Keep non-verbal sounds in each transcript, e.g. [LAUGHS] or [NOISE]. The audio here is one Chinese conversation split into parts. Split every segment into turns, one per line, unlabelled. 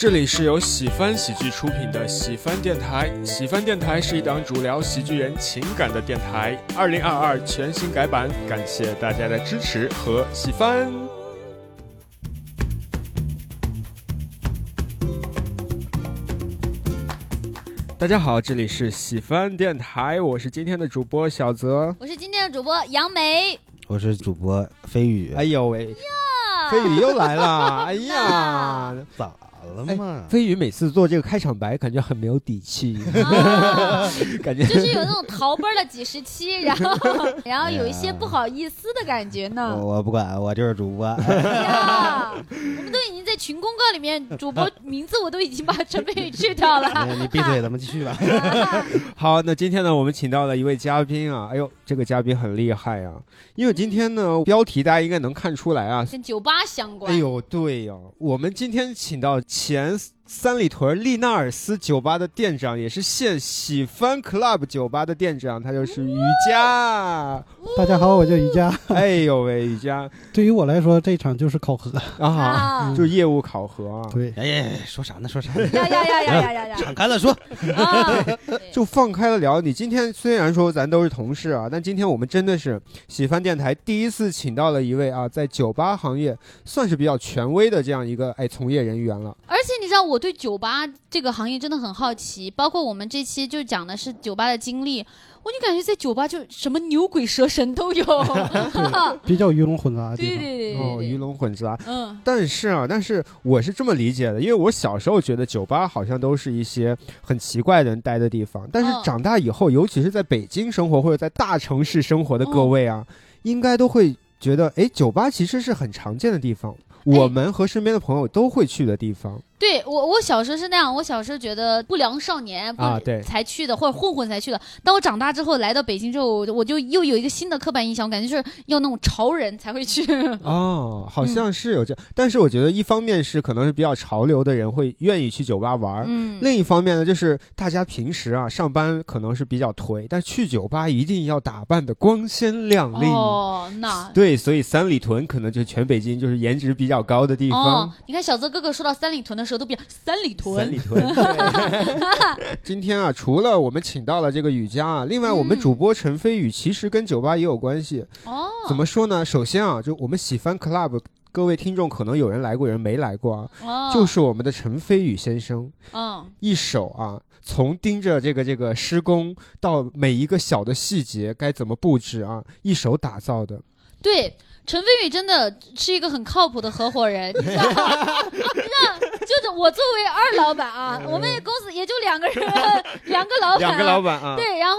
这里是由喜翻喜剧出品的喜翻电台。喜翻电台是一档主聊喜剧人情感的电台。二零二二全新改版，感谢大家的支持和喜欢。大家好，这里是喜翻电台，我是今天的主播小泽。
我是今天的主播杨梅。
我是主播飞宇。
哎呦喂，飞宇又来了！哎呀，
咋了嘛？
飞宇每次做这个开场白，感觉很没有底气，
啊，[LAUGHS]
感觉
就是有那种逃班的几十期，[LAUGHS] 然后然后有一些不好意思的感觉呢。
我我不管，我就是主播。
哎呀，[LAUGHS] 我们都已经在群公告里面，主播名字我都已经把陈飞宇去掉了。
哎你闭嘴，咱们继续吧。
好，那今天呢，我们请到了一位嘉宾啊，哎呦，这个嘉宾很厉害啊，因为今天呢，标题大家应该能看出来啊。
跟酒吧相关。
哎呦，对呀、我们今天请到前三里屯利纳尔斯酒吧的店长，也是现喜翻 Club 酒吧的店长，他就是瑜伽。[LAUGHS]
大家好，我叫瑜伽。
哎呦喂，瑜伽
对于我来说，这场就是考核。
啊，
啊！
就业务考核啊，
对，
哎，说啥呢？说啥呢？[LAUGHS]
呀呀呀呀呀呀呀！
敞开了说。
啊，[LAUGHS]
就放开了聊。你今天虽然说咱都是同事啊，但今天我们真的是喜翻电台第一次请到了一位啊，在酒吧行业算是比较权威的这样一个哎从业人员了。
而且你知道，我对酒吧这个行业真的很好奇，包括我们这期就讲的是酒吧的经历，我就感觉在酒吧就什么牛鬼蛇神都有。[LAUGHS] [LAUGHS]
比较鱼龙混杂的地
对
方。
对对对
哦，鱼龙混杂。
嗯，
但是啊，但是我是这么理解的，因为我小时候觉得酒吧好像都是一些很奇怪的人待的地方，但是
嗯
长大以后，尤其是在北京生活或者在大城市生活的各位啊，应该都会觉得，哎，酒吧其实是很常见的地方，我们和身边的朋友都会去的地方。
对我，我小时候是那样，我小时候觉得不良少年不
啊对
才去的，或者混混才去的。当我长大之后来到北京之后，我就我就又有一个新的刻板印象，我感觉就是要那种潮人才会去。[LAUGHS]
哦，好像是有这，但是我觉得一方面是可能是比较潮流的人会愿意去酒吧玩另一方面呢，就是大家平时啊上班可能是比较颓，但去酒吧一定要打扮的光鲜亮丽。
哦，那 [LAUGHS]
对，所以三里屯可能就是全北京就是颜值比较高的地方。
哦，你看小泽哥哥说到三里屯的时候都比较三里屯，
三里屯。[LAUGHS] 对今天啊，除了我们请到了这个雨佳啊，另外我们
嗯
主播陈飞宇其实跟酒吧也有关系。
哦，
怎么说呢？首先啊，就我们喜欢 Club，各位听众可能有人来过，有人没来过啊。
哦，
就是我们的陈飞宇先生，
嗯，
一手啊，从盯着这个这个施工到每一个小的细节该怎么布置啊，一手打造的。
对。陈飞宇真的是一个很靠谱的合伙人，你知道吗？[LAUGHS] 你知道，就是我作为二老板啊，我们公司也就两个人，两个老板，
两个老板啊，
对，然后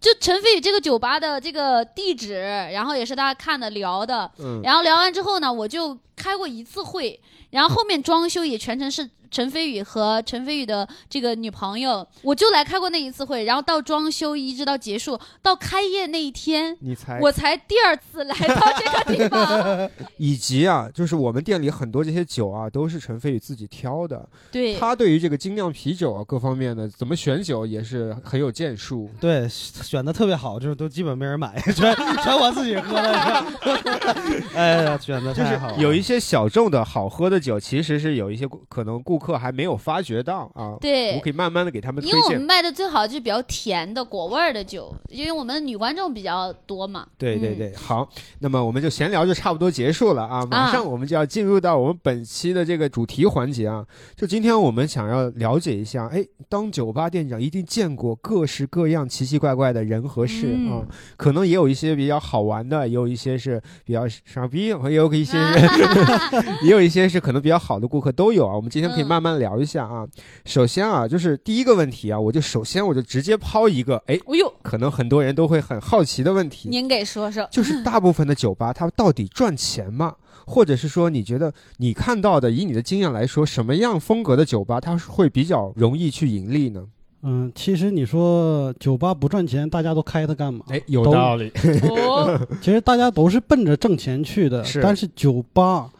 就陈飞宇这个酒吧的这个地址，然后也是大家看的聊的，
嗯，
然后聊完之后呢，我就开过一次会，然后后面装修也全程是陈飞宇和陈飞宇的这个女朋友，我就来开过那一次会，然后到装修一直到结束，到开业那一天。
你才？
我才第二次来到这个地方，[LAUGHS]
以及啊，就是我们店里很多这些酒啊，都是陈飞宇自己挑的。
对，
他对于这个精酿啤酒啊各方面的怎么选酒也是很有建树。
对，选的特别好，就是都基本没人买，[LAUGHS] 全全我自己喝的。[LAUGHS] 哎呀，选的
就是
太好了。
有一些小众的好喝的酒，其实是有一些可能顾客还没有发觉到啊。
对
我可以慢慢的给他们推
因为我们。卖的最好就是比较甜的果味儿的酒，因为我们女观众比较多嘛。嗯
对对对，好，那么我们就闲聊就差不多结束了啊，马上我们就要进入到我们本期的这个主题环节啊。就今天我们想要了解一下，哎，当酒吧店长一定见过各式各样奇奇怪怪的人和事
嗯
啊，可能也有一些比较好玩的，也有一些是比较傻逼，也有一些是 [LAUGHS] 也有一些是可能比较好的顾客都有啊。我们今天可以
嗯
慢慢聊一下啊。首先啊，就是第一个问题啊，我就首先我就直接抛一个，哎，
哎呦，
可能很多人都会很好奇的问题，
您给说说。
就是大部分的酒吧它到底赚钱吗？或者是说，你觉得你看到的，以你的经验来说，什么样风格的酒吧它是会比较容易去盈利呢？
嗯，其实你说酒吧不赚钱，大家都开它干嘛？
哎，有道理。[LAUGHS]
哦，
其实大家都是奔着挣钱去的，
是
但是酒吧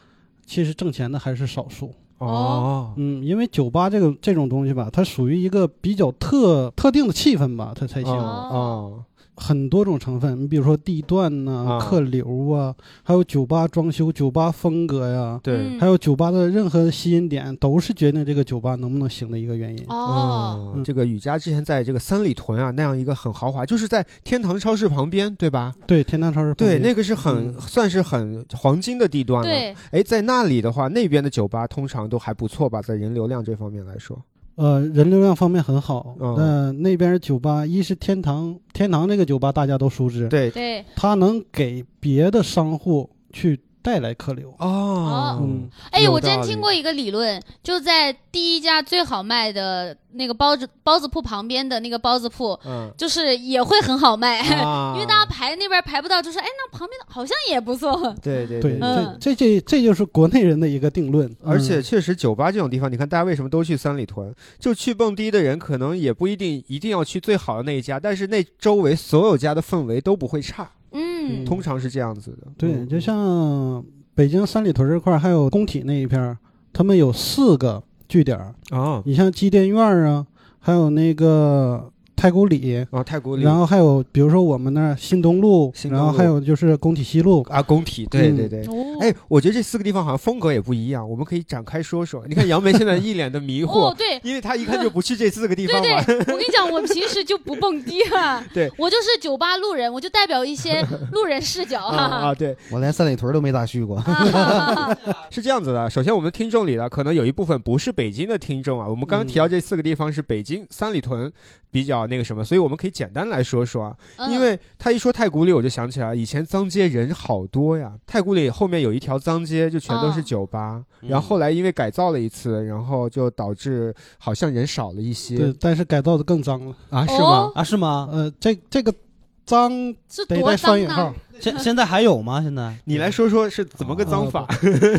其实挣钱的还是少数。
哦，
嗯，因为酒吧这个这种东西吧，它属于一个比较特特定的气氛吧，它才行。
哦。哦，
很多种成分，你比如说地段呐、
啊
客流啊，还有酒吧装修、酒吧风格呀，
对，
嗯
还有酒吧的任何吸引点，都是决定这个酒吧能不能行的一个原因。
哦，
嗯
这个雨佳之前在这个三里屯啊那样一个很豪华，就是在天堂超市旁边，对吧？
对，天堂超市旁
对，
边
那个是很、
嗯
算是很黄金的地段了。
对，
哎，在那里的话，那边的酒吧通常都还不错吧，在人流量这方面来说。
呃人流量方面很好。
嗯。
那、那边酒吧一是天堂，天堂这个酒吧大家都熟知，
对，
对，
它能给别的商户去带来客流。
哦，
嗯。
哎，我之前听过一个理论，就在第一家最好卖的那个包子包子铺旁边的那个包子铺，
嗯，
就是也会很好卖，
啊。[LAUGHS]
因为大家排那边排不到，就说哎，那旁边的好像也不错。
对对
对，
嗯
这这这这就是国内人的一个定论。
而且
嗯。
确实，酒吧这种地方，你看大家为什么都去三里屯？就去蹦迪的人，可能也不一定一定要去最好的那一家，但是那周围所有家的氛围都不会差，
嗯，
通常是这样子的。
对，
嗯
就像北京三里屯这块儿，还有工体那一片儿，他们有四个据点儿。
啊
你像机电院儿啊，还有那个太古里，
啊，太古里，
然后还有比如说我们那儿新东路，
东路
然后还有就是工体西路。
啊，工体，对
嗯
对对。
哦，
哎，我觉得这四个地方好像风格也不一样，我们可以展开说说。你看杨梅现在一脸的迷惑，
哦，对。
因为他一看就不去这四个地方嘛。
对，我跟你讲，我平时就不蹦迪啊，[LAUGHS]
对
我就是酒吧路人，我就代表一些路人视角
啊啊，对，
我连三里屯都没咋去过。
啊 [LAUGHS]
是这样子的。首先，我们听众里呢，可能有一部分不是北京的听众啊。我们刚刚提到这四个地方是北京三里屯比较那个什么，所以我们可以简单来说说啊。
嗯
因为他一说太古里，我就想起来以前脏街人好多呀。太古里后面有一条脏街，就全都是
嗯
酒吧。
嗯
然后后来因为改造了一次，然后就导致好像人少了一些
对，但是改造的更脏了。
啊？是吗
哦？
啊，是吗？
呃，这这个脏
是多
得带双
脏
引号
呢？，[LAUGHS]
现现在还有吗？现在
你来说说是怎么个脏法？
它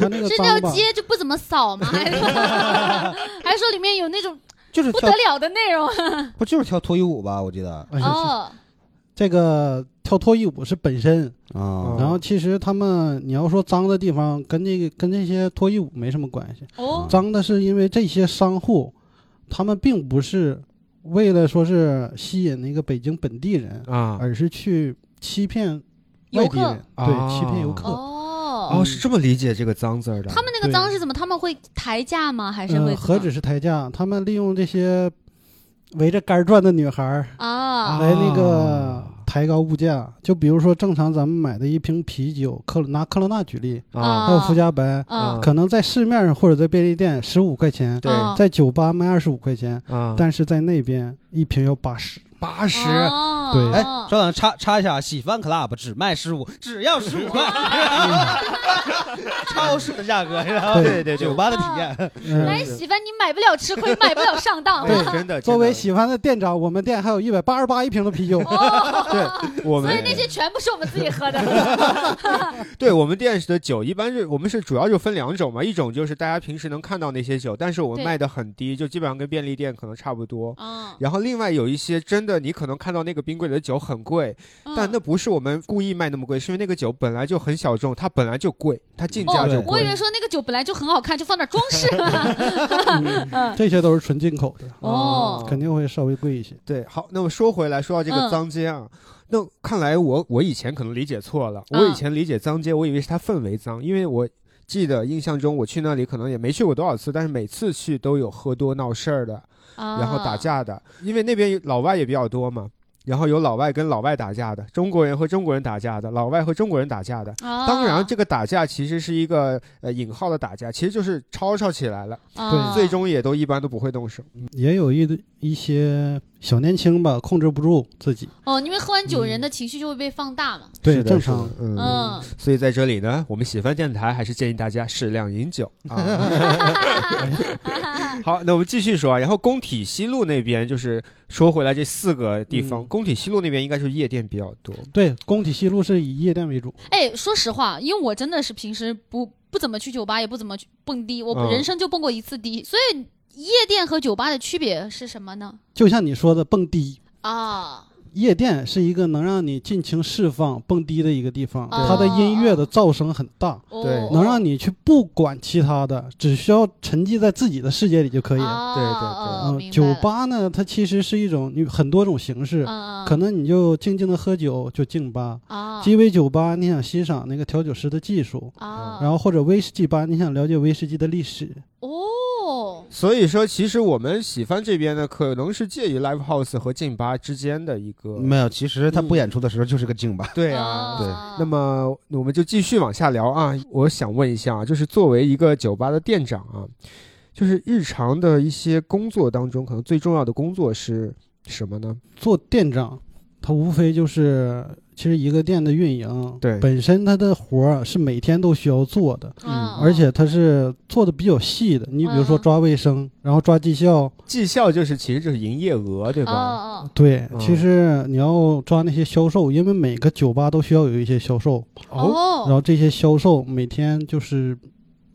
那个
是那 [LAUGHS] 条，街就不怎么扫吗？还是 [LAUGHS] 还是说里面有那种
就是跳
不得，了的内容？[LAUGHS]
不就是跳脱衣舞吧？我记得
哦，
这个跳脱衣舞是本身，
啊
然后其实他们你要说脏的地方，跟那个跟这些脱衣舞没什么关系，
哦，
脏的是因为这些商户，他们并不是为了说是吸引那个北京本地人，
啊
而是去欺骗外地人，对，
啊
欺骗游客。
哦，
哦，是这么理解这个脏字儿的。
他们那个脏是怎么？他们会抬价吗？还是会
嗯，何止是抬价，他们利用这些围着杆儿转的女孩儿
啊？
来那个抬高物价。就比如说，正常咱们买的一瓶啤酒，克拿克罗纳举例，
啊，
还有福加白，
啊
可能在市面上或者在便利店十五块钱，
对
嗯
在酒吧卖二十五块钱，
啊，
但是在那边一瓶要八十。
八十
哦。
对。
哎，稍等，插插一下，喜欢 club 只卖十五，只要十五块，[LAUGHS] 超市的价格，然后
对对对
酒吧的体验，
嗯。
来喜欢你买不了吃亏，买不了上当。
对，真的。
作为喜欢的店长，我们店还有一百八十八一瓶的啤酒。
哦，
我们
所以那些全部是我们自己喝的。[LAUGHS]
对我们店的酒，一般是我们是主要就分两种嘛，一种就是大家平时能看到那些酒，但是我们卖的很低，就基本上跟便利店可能差不多。
嗯，
然后另外有一些真的，你可能看到那个冰柜里的酒很贵，但那不是我们故意卖那么贵，是因为那个酒本来就很小众，它本来就贵，它进价就
哦，我以。为说那个酒本来就很好看，就放点装饰。嗯
这些都是纯进口的，
哦
肯定会稍微贵一些。
对，好，那么说回来，说到这个
嗯
脏街啊，那看来我我以前可能理解错了，
嗯
我以前理解脏街，我以为是它氛围脏，因为我记得印象中我去那里可能也没去过多少次，但是每次去都有喝多闹事儿的，然后打架的，因为那边有老外也比较多嘛。然后有老外跟老外打架的，中国人和中国人打架的，老外和中国人打架的。
啊。
当然，这个打架其实是一个呃引号的打架，其实就是吵吵起来了，
啊
最终也都一般都不会动手。
也有一一些小年轻吧，控制不住自己，
哦，因为喝完酒人的情绪就会被放大嘛。
对，正常。
嗯
嗯，
所以在这里呢，我们喜欢电台还是建议大家适量饮酒 [LAUGHS] 啊。[LAUGHS] 好，那我们继续说啊。然后工体西路那边，就是说回来这四个地方，
嗯
工体西路那边应该是夜店比较多。
对，工体西路是以夜店为主。
哎，说实话，因为我真的是平时不不怎么去酒吧，也不怎么去蹦迪，我
嗯
人生就蹦过一次迪，所以夜店和酒吧的区别是什么呢？
就像你说的蹦迪，
啊，
夜店是一个能让你尽情释放、蹦迪的一个地方，它的音乐的噪声很大，
哦。
对
能让你去不管其他的，只需要沉浸在自己的世界里就可以了。
哦
对对对。
嗯，酒吧呢，它其实是一种你很多种形式，可能你就静静的喝酒就静吧，
啊。
鸡尾酒吧你想欣赏那个调酒师的技术，
啊，
然后或者威士忌吧你想了解威士忌的历史。
哦，
所以说，其实我们喜番这边呢，可能是介于 live house 和劲吧之间的一个。
没有，其实他不演出的时候就是个静吧。
对啊，
对
啊
那么我们就继续往下聊啊。我想问一下啊，就是作为一个酒吧的店长啊，就是日常的一些工作当中，可能最重要的工作是什么呢？
做店长，他无非就是其实一个店的运营，
对。
本身它的活儿是每天都需要做的，
嗯
而且它是做的比较细的。你比如说
嗯。
抓卫生，然后抓绩效，
绩效就是其实就是营业额，对吧？
哦
对，
嗯。
其实你要抓那些销售，因为每个酒吧都需要有一些销售，
哦哦。
然后这些销售每天就是，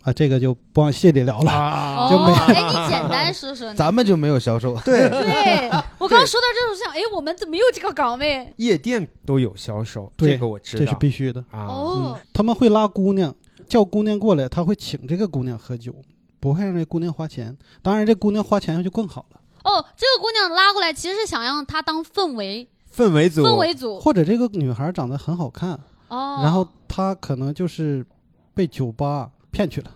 啊，这个就不往细里聊了。
啊
就没
哦，[LAUGHS] 哎，你简单说说。
咱们就没有销售，
对，
对 [LAUGHS] 我刚刚说到这种，想，哎，我们怎么没有这个岗位？
夜店都有销售，
对
这个我知道
这是必须的。
啊。
哦，
他们会拉姑娘，叫姑娘过来，他会请这个姑娘喝酒，不会让这姑娘花钱。当然，这姑娘花钱就更好了。
哦，这个姑娘拉过来，其实是想让她当氛围
氛围组，
氛围组
或者这个女孩长得很好看，
哦，
然后她可能就是被酒吧骗去了。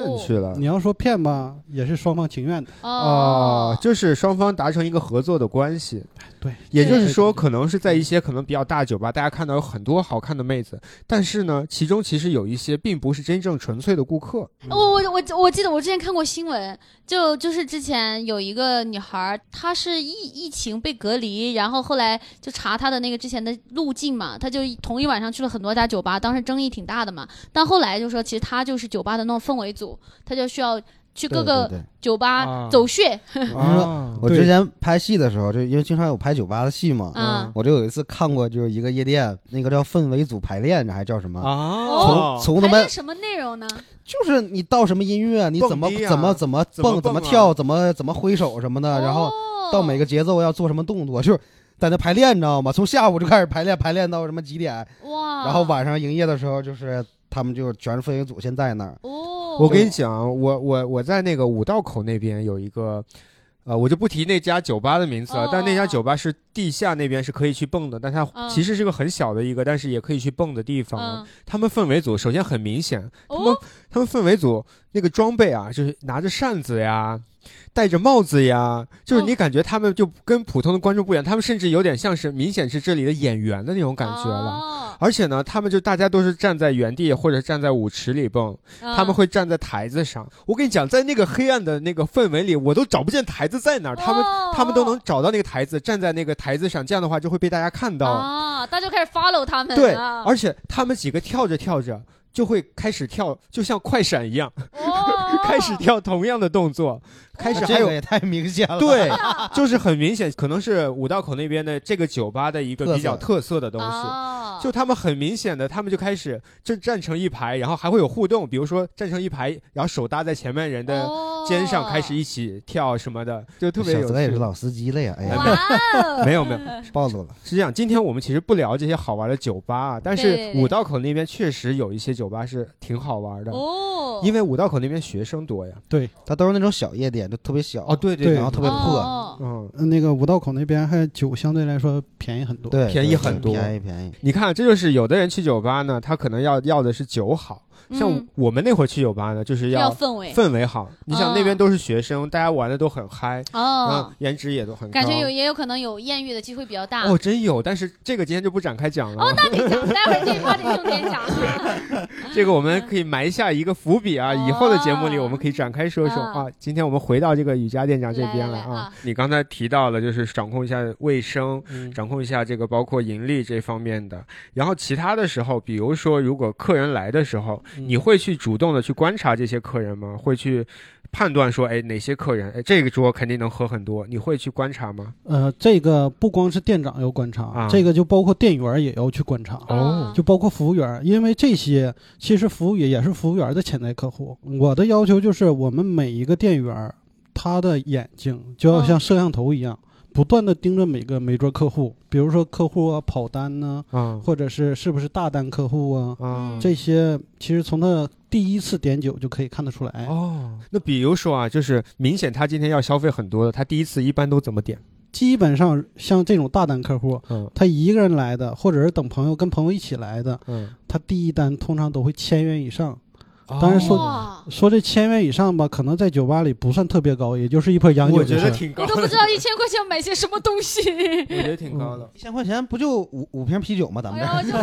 哦
骗去了
你要说骗吧，也是双方情愿的。
哦，就是双方达成一个合作的关系。
对，
也就是说，可能是在一些可能比较大酒吧，大家看到有很多好看的妹子，但是呢，其中其实有一些并不是真正纯粹的顾客。
我我我我记得我之前看过新闻，就就是之前有一个女孩，她是疫疫情被隔离，然后后来就查她的那个之前的路径嘛，她就同一晚上去了很多家酒吧，当时争议挺大的嘛。但后来就说，其实她就是酒吧的那种氛围组，他就需要去各个
对对。
酒吧
啊。
走穴，
啊。
我之前拍戏的时候，就因为经常有拍酒吧的戏嘛，
嗯，
我就有一次看过，就是一个夜店，那个叫氛围组排练，这还叫什么？
啊，
从从他妈
排练什么内容呢？
就是你到什么音乐，你怎么
蹦迪啊
怎么怎么蹦，
怎么蹦啊
怎么跳，怎么怎么挥手什么的，然后
哦。
到每个节奏要做什么动作，就是在那排练，你知道吗？从下午就开始排练，排练到什么几点，
哇，
然后晚上营业的时候，就是他们就全是氛围组先在那儿。
哦，
我跟你讲，我我我在那个五道口那边有一个。呃，我就不提那家酒吧的名字了，
哦
但那家酒吧是地下那边是可以去蹦的，但它
嗯
其实是个很小的一个，但是也可以去蹦的地方。
嗯，
他们氛围组首先很明显，他们
哦，
他们氛围组那个装备啊，就是拿着扇子呀，戴着帽子呀，就是你感觉他们就跟普通的观众不一样，他们甚至有点像是明显是这里的演员的那种感觉了。
哦。
而且呢，他们就大家都是站在原地或者站在舞池里蹦，他们
嗯
会站在台子上。我跟你讲，在那个黑暗的那个氛围里，我都找不见台子在哪儿，他们
哦。
他们都能找到那个台子，站在那个台子上，这样的话就会被大家看到。
啊，大家就开始 follow 他们，
对，
啊。
而且他们几个跳着跳着就会开始跳，就像快闪一样，
哦。[LAUGHS]
开始跳同样的动作，开始还有
这个。也太明显了。
对，[LAUGHS] 就是很明显，可能是五道口那边的这个酒吧的一个比较特色的东西。
哦，
就他们很明显的，他们就开始就站成一排，然后还会有互动，比如说站成一排，然后手搭在前面人的
哦
肩上，开始一起跳什么的，就特别有趣。
小泽也是老司机了呀！哎呀，
哦，[LAUGHS]
没有没有，
暴露了。
是这样。今天我们其实不聊这些好玩的酒吧啊，但是五道口那边确实有一些酒吧是挺好玩的，
哦，
因为五道口那边学生多呀。
对，
它都是那种小夜店，就特别小。
哦，对
对
然后特别破。
哦
嗯，
呃那个五道口那边还酒相对来说便宜很多。
对，
便宜很多
便宜便宜。
你看，这就是有的人去酒吧呢，他可能要要的是酒好，像
嗯
我们那会儿去酒吧呢，就是
要
要
氛围
氛围好。你想
哦
那边都是学生，大家玩的都很嗨，
哦
嗯，，颜值也都很高。
感觉有也有可能有艳遇的机会比较大。
哦，真有，但是这个今天就不展开讲了。
哦，那你讲，待会儿这一趴得重点讲。[LAUGHS]
这个我们可以埋下一个伏笔啊，以后的节目里
哦
我们可以展开说说
嗯
啊。今天我们回到这个瑜伽店长这边来啊。你刚才提到了，就是掌控一下卫生，
嗯
掌控一下这个包括盈利这方面的。然后其他的时候，比如说如果客人来的时候，
嗯
你会去主动的去观察这些客人吗？会去判断说，哎，哪些客人，哎，这个桌肯定能喝很多，你会去观察吗？
呃，这个不光是店长要观察，
啊
这个就包括店员也要去观察。
哦
就包括服务员，因为这些其实服务也也是服务员的潜在客户。我的要求就是，我们每一个店员，他的眼睛就要像摄像头一样，不断的盯着每个每桌客户，比如说客户啊跑单呢、
啊
或者是是不是大单客户啊，
啊
这些其实从他第一次点酒就可以看得出来。
哦，那比如说啊，就是明显他今天要消费很多的，他第一次一般都怎么点？
基本上像这种大单客户，
嗯
他一个人来的，或者是等朋友跟朋友一起来的，
嗯，
他第一单通常都会千元以上。当然说
哇，
说这千元以上吧，可能在酒吧里不算特别高，也就是一盆洋酒
我觉得。挺高的
我都不知，道一千块钱要买些什么东西。
我觉得挺高的。
一千块钱不就五五瓶啤酒吗？咱们
哎
这 [LAUGHS]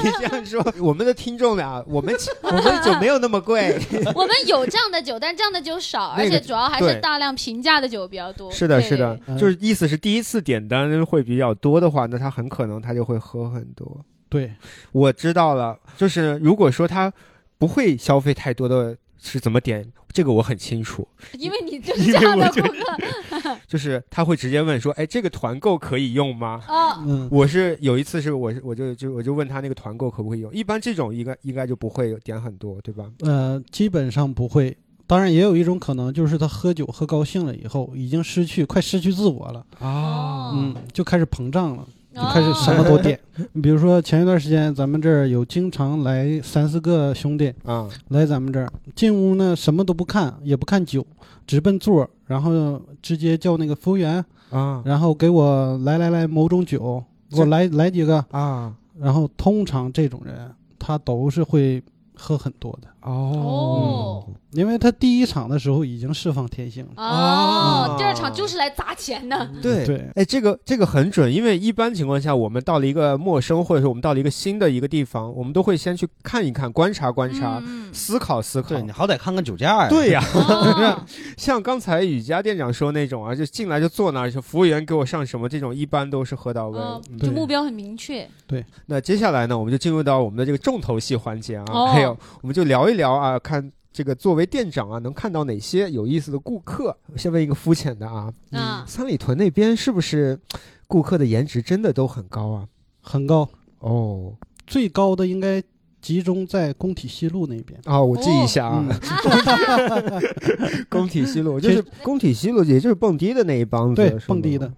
你这样说，我们的听众俩，我们我们的酒没有那么贵。[LAUGHS]
我们有这样的酒，但这样的酒少，而且主要还是大量平价的酒比较多。
是的，是的，
嗯
就是意思是第一次点单会比较多的话，那他很可能他就会喝很多。
对，
我知道了，就是如果说他不会消费太多的，是怎么点？这个我很清楚，
因为你就是这样的顾客。[LAUGHS]
就是他会直接问说：“哎，这个团购可以用吗？”
哦，
嗯，
我是有一次是我是我就就我就问他那个团购可不可以用，一般这种应该应该就不会点很多，对吧？
呃，基本上不会。当然，也有一种可能，就是他喝酒喝高兴了以后，已经失去快失去自我了，
啊
嗯，就开始膨胀了，开始什么都点。你 [LAUGHS] 比如说前一段时间，咱们这儿有经常来三四个兄弟
啊。
来咱们这儿，进屋呢什么都不看，也不看酒，直奔座儿，然后直接叫那个服务员，
啊。
然后给我来来来某种酒，给我来来几个。
啊。
然后通常这种人，他都是会喝很多的，
哦
因为他第一场的时候已经释放天性了。
哦，第二场就是来砸钱的。
对
对
哎，这个这个很准，因为一般情况下，我们到了一个陌生或者说我们到了一个新的一个地方，我们都会先去看一看、观察观察、
嗯
思考思考
对。你好歹看看酒驾呀。
对呀、
哦 [LAUGHS] [LAUGHS]
像刚才雨佳店长说那种啊，就进来就坐那儿，就服务员给我上什么，这种一般都是喝到位。
就目标很明确。
对那接下来呢，我们就进入到我们的这个重头戏环节啊，
哦
还有我们就聊一聊啊，看这个作为店长啊，能看到哪些有意思的顾客。我先问一个肤浅的啊，
嗯
三里屯那边是不是顾客的颜值真的都很高啊？
很高，
哦
最高的应该集中在工体西路那边。
哦，我记一下啊，
嗯，[LAUGHS] [LAUGHS]
工体西路就是工体西路，也就是蹦迪的那一帮子，
对，蹦迪的，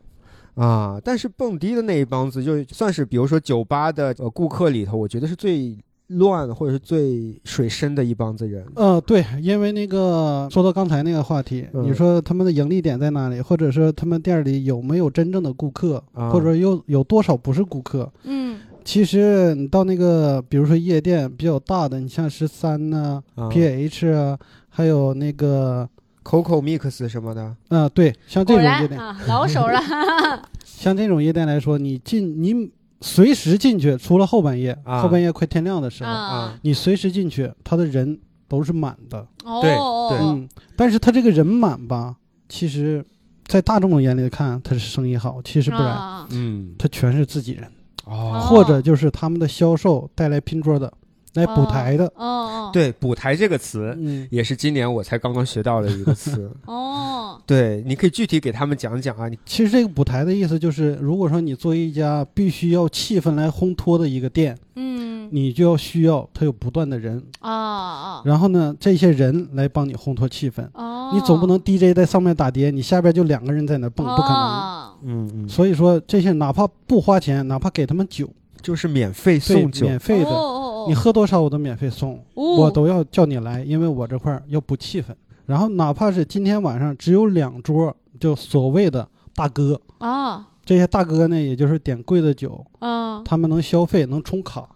啊。但是蹦迪的那一帮子，就算是比如说酒吧的呃顾客里头，我觉得是最乱或者是最水深的一帮子人。
呃，对，因为那个说到刚才那个话题，
嗯
你说他们的盈利点在哪里，或者说他们店里有没有真正的顾客，
啊
或者又有多少不是顾客？
嗯
其实你到那个，比如说夜店比较大的，你像十三呐、
啊
PH 啊，还有那个
，Coco Mix 什么的，
啊，对，像这种夜店，
啊，老手了。[LAUGHS]
像这种夜店来说，你进你随时进去，除了后半夜，
啊。
后半夜快天亮的时候，
啊，
你随时进去，他的人都是满的。
对
哦，
对
嗯，但是他这个人满吧，其实，在大众的眼里看，他是生意好，其实不然，
啊。
嗯，
他全是自己人，
哦，
或者就是他们的销售带来拼桌的，来补台的。
哦哦，
对，补台这个词
嗯，
也是今年我才刚刚学到的一个词。
哦，[LAUGHS]
对，你可以具体给他们讲讲啊，你
其实这个补台的意思就是，如果说你作为一家必须要气氛来烘托的一个店，
嗯
你就要需要它有不断的人，
啊啊
然后呢，这些人来帮你烘托气氛。
哦，
你总不能 DJ 在上面打碟，你下边就两个人在那蹦，不可能。
能。
嗯嗯，
所以说，这些哪怕不花钱，哪怕给他们酒，
就是免费送酒，
免费的，
哦哦哦，
你喝多少我都免费送，
哦。
我都要叫你来，因为我这块儿要补气氛。然后哪怕是今天晚上只有两桌，就所谓的大哥，
啊。
这些大哥呢，也就是点贵的酒，
啊，
他们能消费，能充卡，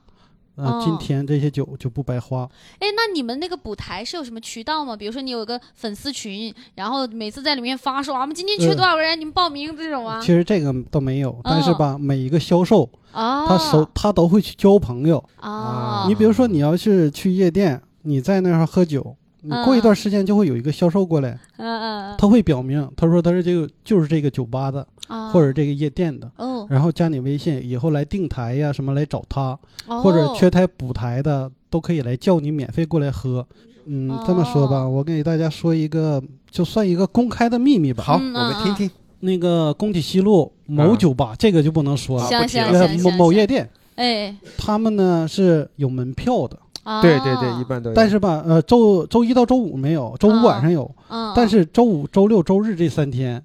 啊、
哦
今天这些酒就不白花。
哎，那你们那个补台是有什么渠道吗？比如说你有个粉丝群，然后每次在里面发说啊，我们今天缺
呃
多少个人，你们报名这种啊
其？实这个都没有，但是吧，每一个销售
啊，
他手他都会去交朋友。
啊，
你比如说，你要是去夜店，你在那儿喝酒，你过一段时间就会有一个销售过来，
嗯嗯
他会表明，他说他是这个就是这个酒吧的，
啊，
或者这个夜店的，
哦，
然后加你微信，以后来订台呀什么来找他，
哦。
或者缺台补台的都可以来叫你免费过来喝。嗯，这么说吧，
哦
我给大家说一个，就算一个公开的秘密吧。
好，
嗯
我们听听。
那个工体西路某酒吧，这个就不能说了，
行行
呃某某夜店，
哎。
他们呢是有门票的，
啊。
对对对，一般都有。
但是吧，呃，周周一到周五没有，周五晚上有，
嗯，
但是周五、周六、周日这三天，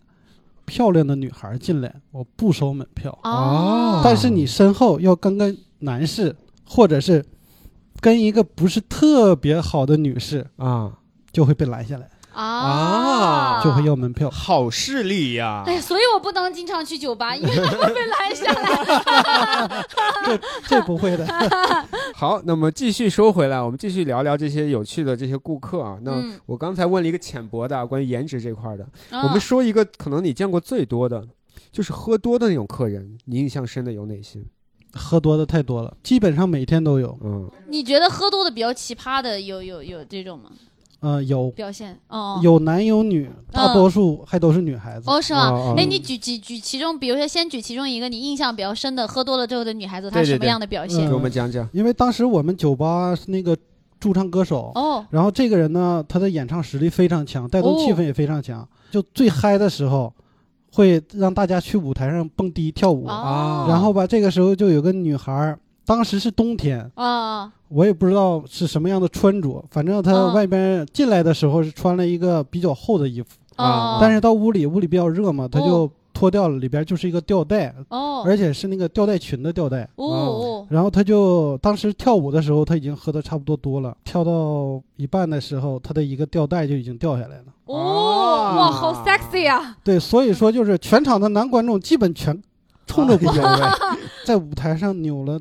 漂亮的女孩进来，我不收门票，
哦，
但是你身后要跟个男士，或者是跟一个不是特别好的女士，
啊，
就会被拦下来，
啊，
就会要门票。
好势利呀！
哎呀，所以我不能经常去酒吧，[LAUGHS] 因为他会被拦下来。
这不会的，[LAUGHS]
好，那么继续说回来，我们继续聊聊这些有趣的这些顾客啊。那
嗯
我刚才问了一个浅薄的啊关于颜值这块的，
嗯
我们说一个可能你见过最多的，就是喝多的那种客人，你印象深的有哪些？
喝多的太多了，基本上每天都有。
嗯，
你觉得喝多的比较奇葩的有有有这种吗？
呃，有
表现？哦，
有男有女，大多数还都是女孩子。
哦，是吗？哎，你举举举其中，比如说先举其中一个你印象比较深的喝多了之后的女孩子，她什么样的表现？
给我们讲讲。
因为当时我们酒吧是那个驻唱歌手，
哦，
然后这个人呢，他的演唱实力非常强，带动气氛也非常强。就最嗨的时候，会让大家去舞台上蹦迪跳舞。
啊
然后吧，这个时候就有个女孩儿，当时是冬天，
啊
我也不知道是什么样的穿着，反正她
嗯
外边进来的时候是穿了一个比较厚的衣服，
啊，
但是到屋里，屋里比较热嘛，他就
哦
脱掉了，里边就是一个吊带，
哦。
而且是那个吊带裙的吊带。
哦哦。
然后他就当时跳舞的时候，他已经喝的差不多多了，跳到一半的时候，他的一个吊带就已经掉下来了。
哦，哇，好 sexy 啊！
对，所以说就是全场的男观众基本全冲着 [LAUGHS] 舞台，在舞台上扭了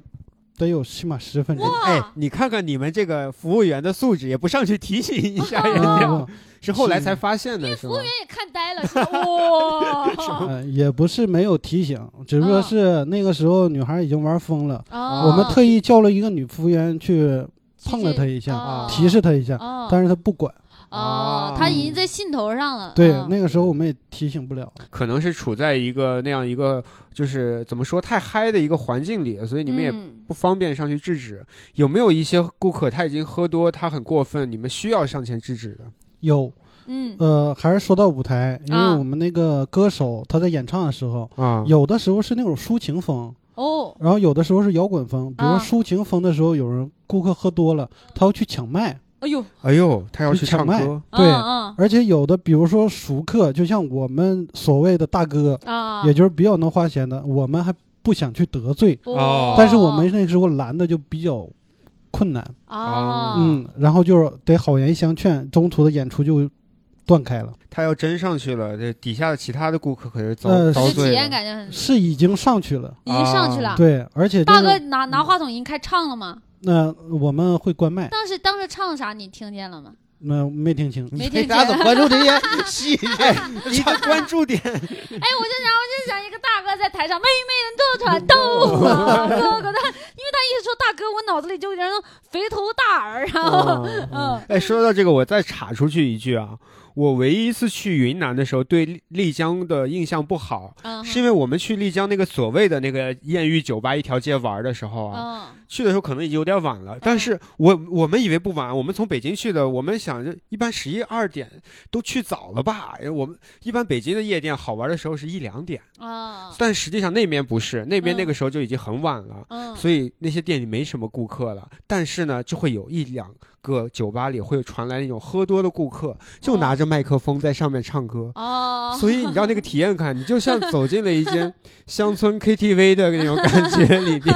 得有起码十分钟。
哎，你看看你们这个服务员的素质，也不上去提醒一下人家，
啊
是后来才发现的，是吗？
服务员？也看呆了，是吧？[LAUGHS] 哇！
呃，也不是没有提醒，只不过
嗯
是那个时候女孩已经玩疯了，
哦
我们特意叫了一个女服务员去碰了她一下，
哦
提示她一下，
哦
但是她不管。
哦，他已经在兴头上了。
对，
嗯
那个时候我们也提醒不了。
可能是处在一个那样一个就是怎么说太嗨的一个环境里，所以你们也
嗯
不方便上去制止。有没有一些顾客他已经喝多，他很过分，你们需要上前制止的？
有，
嗯
呃，还是说到舞台，因
啊
为我们那个歌手他在演唱的时候，
啊，
有的时候是那种抒情风，
哦
然后有的时候是摇滚风。比如抒情风的时候，有人顾客喝多了，他要去抢麦，
哎呦，
哎呦，他要去唱歌，
对
嗯
而且有的，比如说熟客，就像我们所谓的大哥，
嗯啊，
也就是比较能花钱的，我们还不想去得罪，
哦。
但是我们那时候拦的就比较困难，
啊，
嗯，然后就是得好言相劝，中途的演出就断开了，
他要真上去了，这底下的其他的顾客可是遭
呃
这体验
了。
感觉很，
是已经上去了，
已经上去了。
对，而且就
大哥
是
拿拿话筒已经开唱了吗？
那我们会关麦，
当时当时唱啥你听见了吗？
那没听清，
没听见。
大家怎么关注这些 [LAUGHS] 细节？
一个关注点，[LAUGHS]
哎，我就想，我就想一个大哥在台上，妹妹人坐船渡啊，哥哥他，因为他一说大哥，我脑子里就有人肥头大耳，然后嗯。
哎，说到这个，我再插出去一句啊，我唯一一次去云南的时候，对丽丽江的印象不好，
嗯，
是因为我们去丽江那个所谓的那个艳遇酒吧一条街玩的时候啊，
嗯。
去的时候可能已经有点晚了，但是我我们以为不晚，我们从北京去的，我们想着一般十一二点都去早了吧，哎我们一般北京的夜店好玩的时候是一两点，
啊
但实际上那边不是，那边
嗯
那个时候就已经很晚了。
嗯，
所以那些店里没什么顾客了，但是呢，就会有一两个酒吧里会传来那种喝多的顾客，就拿着麦克风在上面唱歌。
哦，[LAUGHS]
所以你知道那个体验感，你就像 [LAUGHS] 走进了一间乡村 KTV 的那种感觉里边。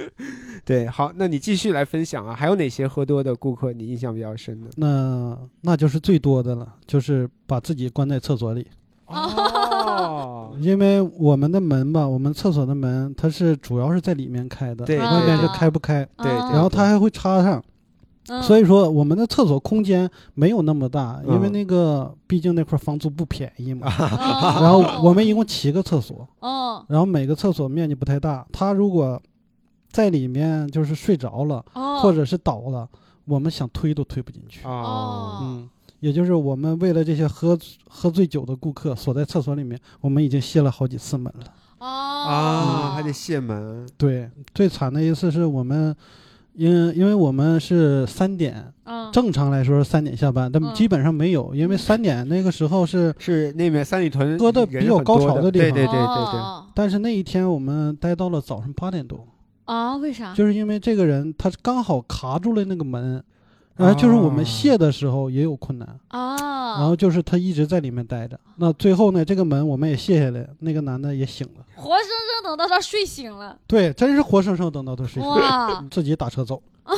[LAUGHS] 对，好，那你继续来分享啊，还有哪些喝多的顾客你印象比较深的？
那那就是最多的了，就是把自己关在厕所里，
哦，
因为我们的门吧，我们厕所的门它是主要是在里面开的，
对
外面是
啊
开不开，
对对
然后它还会插上，
嗯
所以说我们的厕所空间没有那么大，因为
嗯
那个毕竟那块房租不便宜嘛。[LAUGHS]
哦
然后我们一共七个厕所，
哦
然后每个厕所面积不太大，他如果在里面就是睡着了，
哦，
或者是倒了，我们想推都推不进去。
哦，
嗯，也就是我们为了这些喝喝醉酒的顾客锁在厕所里面，我们已经卸了好几次门了。
哦
啊，还得卸门，
对，最惨的一次是我们，因因为我们是三点，
嗯
正常来说是三点下班，但
嗯
基本上没有，因为三点那个时候是，
是那边三里屯人
喝得比较高潮的地方
对对对对对。
哦
但是那一天我们待到了早上八点多，
啊？为啥？
就是因为这个人他刚好卡住了那个门，然后就是我们卸的时候也有困难，
啊，
然后就是他一直在里面待着。那最后呢，这个门我们也卸下来，那个男的也醒了。
活生生等到他睡醒了，
对，真是活生生等到他睡醒，
了！[LAUGHS]
自己打车走。
哦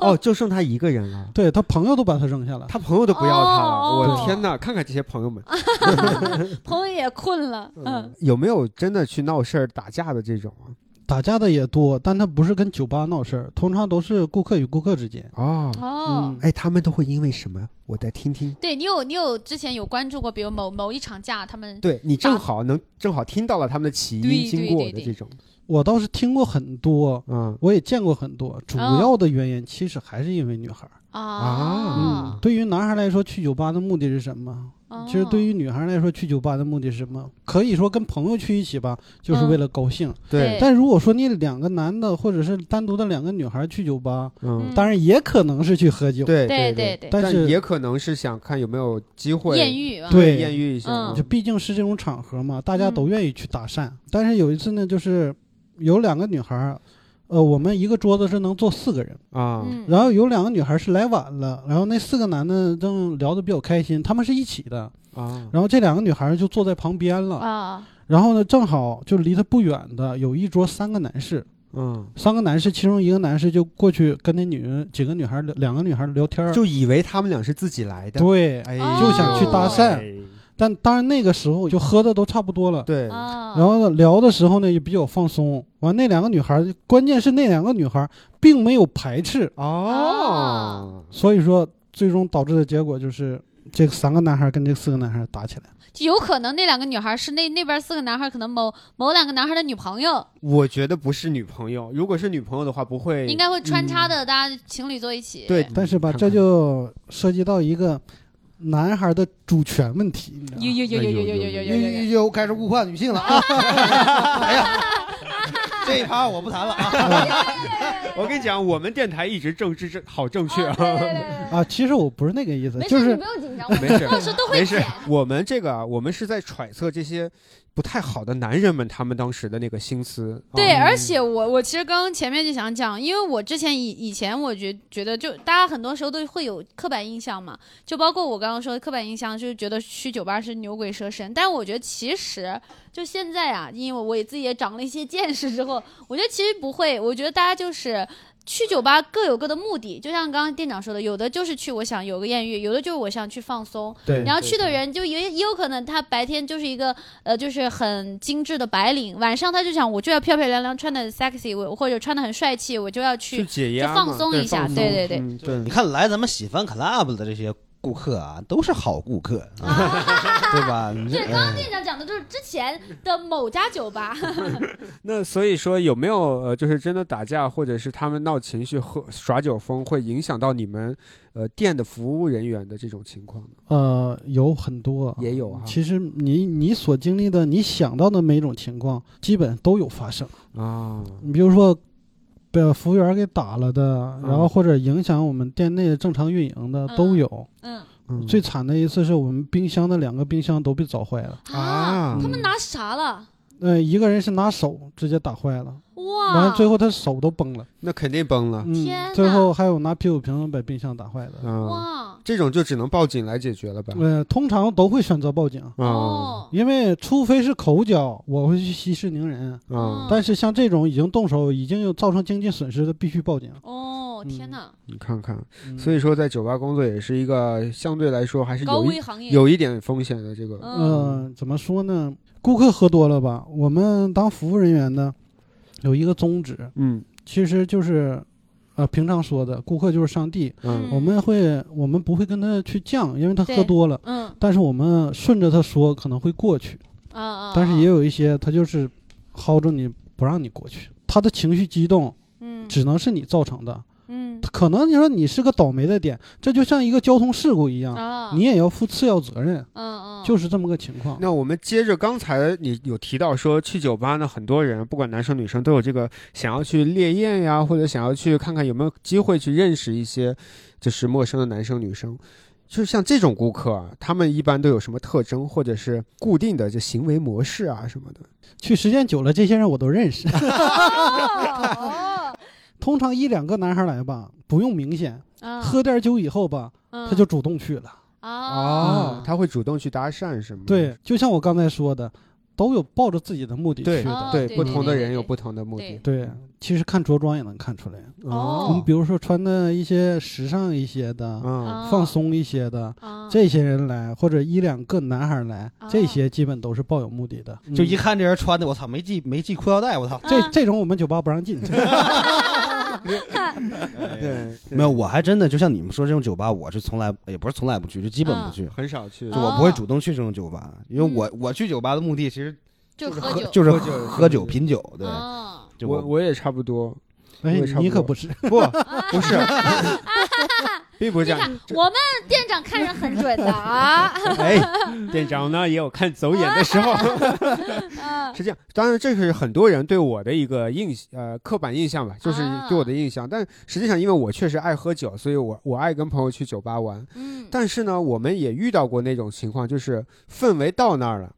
哦，就剩他一个人了。
对他朋友都把他扔下了。
他朋友都不要他了，
哦
我的天哪！看看这些朋友们，[LAUGHS]
朋友也困了，嗯，
有没有真的去闹事儿、打架的这种啊？
打架的也多，但他不是跟酒吧闹事儿，通常都是顾客与顾客之间。
哦，
哦
嗯，
哎，他们都会因为什么？我再听听。
对你有你有之前有关注过，比如某某一场架，他们
对你正好能正好听到了他们的起因、经过的这种，
我倒是听过很多，
嗯
我也见过很多，主要的原因其实还是因为女孩儿。
啊。
嗯，，对于男孩来说，去酒吧的目的是什么？
哦。
其实对于女孩来说，去酒吧的目的是什么？可以说跟朋友去一起吧，就是为了高兴。
对。
但如果说你两个男的，或者是单独的两个女孩去酒吧，
嗯，
当然也可能是去喝酒，
对
对
对，
对，
但是
也可能是想看有没有机会
艳遇啊，
对
艳遇一下
嗯，
就毕竟是这种场合嘛，大家都愿意去搭讪。但是有一次呢，就是有两个女孩儿，呃，我们一个桌子是能坐四个人，
啊，
嗯，
然后有两个女孩是来晚了，然后那四个男的正聊得比较开心，他们是一起的，
啊，
然后这两个女孩就坐在旁边了，
啊，
然后呢，正好就离他不远的有一桌三个男士，
嗯，
三个男士，其中一个男士就过去跟那女人几个女孩聊，两个女孩聊天，
就以为他们俩是自己来的，
对，
哎，
就想去
搭讪
哎
但当然那个时候就喝的都差不多了。
对，
啊，
然后呢，聊的时候呢也比较放松。完，那两个女孩，关键是那两个女孩并没有排斥，
哦，
所以说最终导致的结果就是这三个男孩跟这四个男孩打起来。
就有可能那两个女孩是那那边四个男孩可能某某两个男孩的女朋友，
我觉得不是女朋友，如果是女朋友的话，不会，
应该会穿插的，大家情侣坐一起，
对，
但是吧，这就涉及到一个男孩的主权问题，你知道吗？
有有有有有有有有有
又
有有，
又开始物化女性了啊！[LAUGHS] 哎呀，[LAUGHS] 这一趴我不谈了啊！[LAUGHS]
我跟你讲，我们电台一直政治正好正确啊，
啊，其实我不是那个意思，
没事，你
就是
不用紧张，我
没事没事
剪。，
我们这个啊，我们是在揣测这些不太好的男人们他们当时的那个心思。
对，
啊
而且我我其实刚刚前面就想讲，因为我之前以以前我觉觉得就大家很多时候都会有刻板印象嘛，就包括我刚刚说的刻板印象，就是觉得去酒吧是牛鬼蛇神。但我觉得其实就现在啊，因为我也自己也长了一些见识之后，我觉得其实不会，我觉得大家就是。去酒吧各有各的目的，就像刚刚店长说的，有的就是去我想有个艳遇，有的就是我想去放松，
对，
然后去的人就也也有可能，他白天就是一个呃，就是很精致的白领，晚上他就想我就要漂漂亮亮，穿的 sexy，我或者穿的很帅气，我就要
去
去。
解压嘛，
放松一下对对对。
嗯对。
你看来咱们喜欢 club 的这些顾客啊，都是好顾客，啊、[LAUGHS] 对吧？你这
这刚刚店长讲的就是之前的某家酒吧，[LAUGHS]
那所以说有没有呃，就是真的打架，或者是他们闹情绪、喝耍酒疯，会影响到你们呃店的服务人员的这种情况呢？
呃，有很多，
也有啊
其实你你所经历的、你想到的每种情况，基本都有发生。
啊，
你比如说，被服务员给打了的，
嗯
然后或者影响我们店内的正常运营的都有。
嗯
嗯
最惨的一次是我们冰箱的两个冰箱都被凿坏了。
啊
他们拿啥了？
呃，一个人是拿手直接打坏了，
哇！
完了最后他手都崩了。
那肯定崩了。
嗯最后还有拿啤酒瓶把冰箱打坏的。
嗯，
哇
这种就只能报警来解决了吧？
呃，通常都会选择报警，
啊
哦，
因为除非是口角，我会去息事宁人。
啊！
但是像这种已经动手、已经有造成经济损失的，必须报警。
哦，天哪，
你看看，
嗯
所以说在酒吧工作也是一个相对来说还是
高
有一
危行业
有一点风险的这个。
嗯
呃，怎么说呢？顾客喝多了吧，我们当服务人员的有一个宗旨，
嗯
其实就是，呃，平常说的，顾客就是上帝。
嗯
我们会，我们不会跟他去犟，因为他喝多了。
嗯
但是我们顺着他说，可能会过去。
啊啊，
但是也有一些，他就是薅着你不让你过去，他的情绪激动，
嗯
只能是你造成的。
嗯
可能你说你是个倒霉的点，这就像一个交通事故一样，
啊，
你也要负次要责任，
嗯嗯
就是这么个情况。
那我们接着刚才你有提到说去酒吧呢，很多人不管男生女生都有这个想要去猎艳呀，或者想要去看看有没有机会去认识一些就是陌生的男生女生。就是像这种顾客啊，他们一般都有什么特征，或者是固定的这行为模式啊什么的？
去时间久了，这些人我都认识。
哦，
通常一两个男孩来吧，不用明显，
嗯
喝点酒以后吧，
嗯
他就主动去了。
哦，
他会主动去搭讪是吗？
对，就像我刚才说的，都有抱着自己的目的去的。
哦
对，
对
不同的人有不同的目的。
对，其实看着装也能看出来。
哦
我们比如说穿的一些时尚一些的，
嗯，
哦
放松一些的，
啊
这些人来，或者一两个男孩来，
哦
这些基本都是抱有目的的。
就一看这人穿的，我操，没系没系裤腰带，我操。
这
啊
这种我们酒吧不让进。[LAUGHS] [LAUGHS]
对，
没有，我还真的就像你们说这种酒吧，我是从来也不是从来不去，就基本不去。
很少去。
就。我不会主动去这种酒吧，因为我我去酒吧的目的其实
就是喝酒，
就是
喝酒
喝酒品酒，对，
我我也差不多，
哎你可不是。[LAUGHS]
不不是，[LAUGHS] 并不是这样。
我们店长看人很准的啊。[LAUGHS]
哎，店长呢也有看走眼的时候。
嗯
是这样，当然这是很多人对我的一个印呃刻板印象吧，就是
啊
对我的印象。但实际上，因为我确实爱喝酒，所以我我爱跟朋友去酒吧玩。
嗯，
但是呢，我们也遇到过那种情况，就是氛围到那儿了。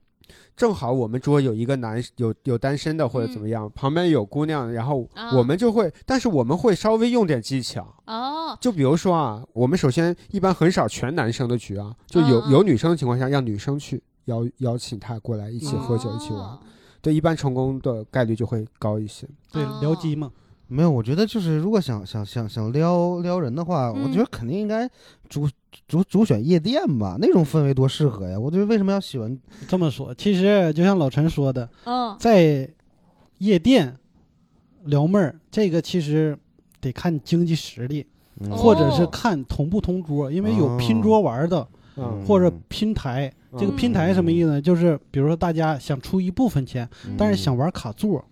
正好我们桌有一个男有有单身的或者怎么样，旁边有姑娘，然后
啊。
我们就会，但是我们会稍微用点技巧，
哦，
就比如说啊，我们首先一般很少全男生的局啊，就有、有女生的情况下，让女生去邀邀请他过来一起喝酒、一起玩，
哦。
对，一般成功的概率就会高一些。
对
哦，
僚机嘛，
没有，我觉得就是如果想想想想撩撩人的话，我觉得肯定应该主主主选夜店吧，那种氛围多适合呀！我觉得为什么要喜欢？
这么说，其实就像老陈说的，
嗯
在夜店撩妹儿，这个其实得看经济实力，
嗯
或者是
哦
看同不同桌，因为有拼桌玩的，
嗯
或者拼台。这个拼台什么意思呢？就是比如说大家想出一部分钱，但是想玩卡座，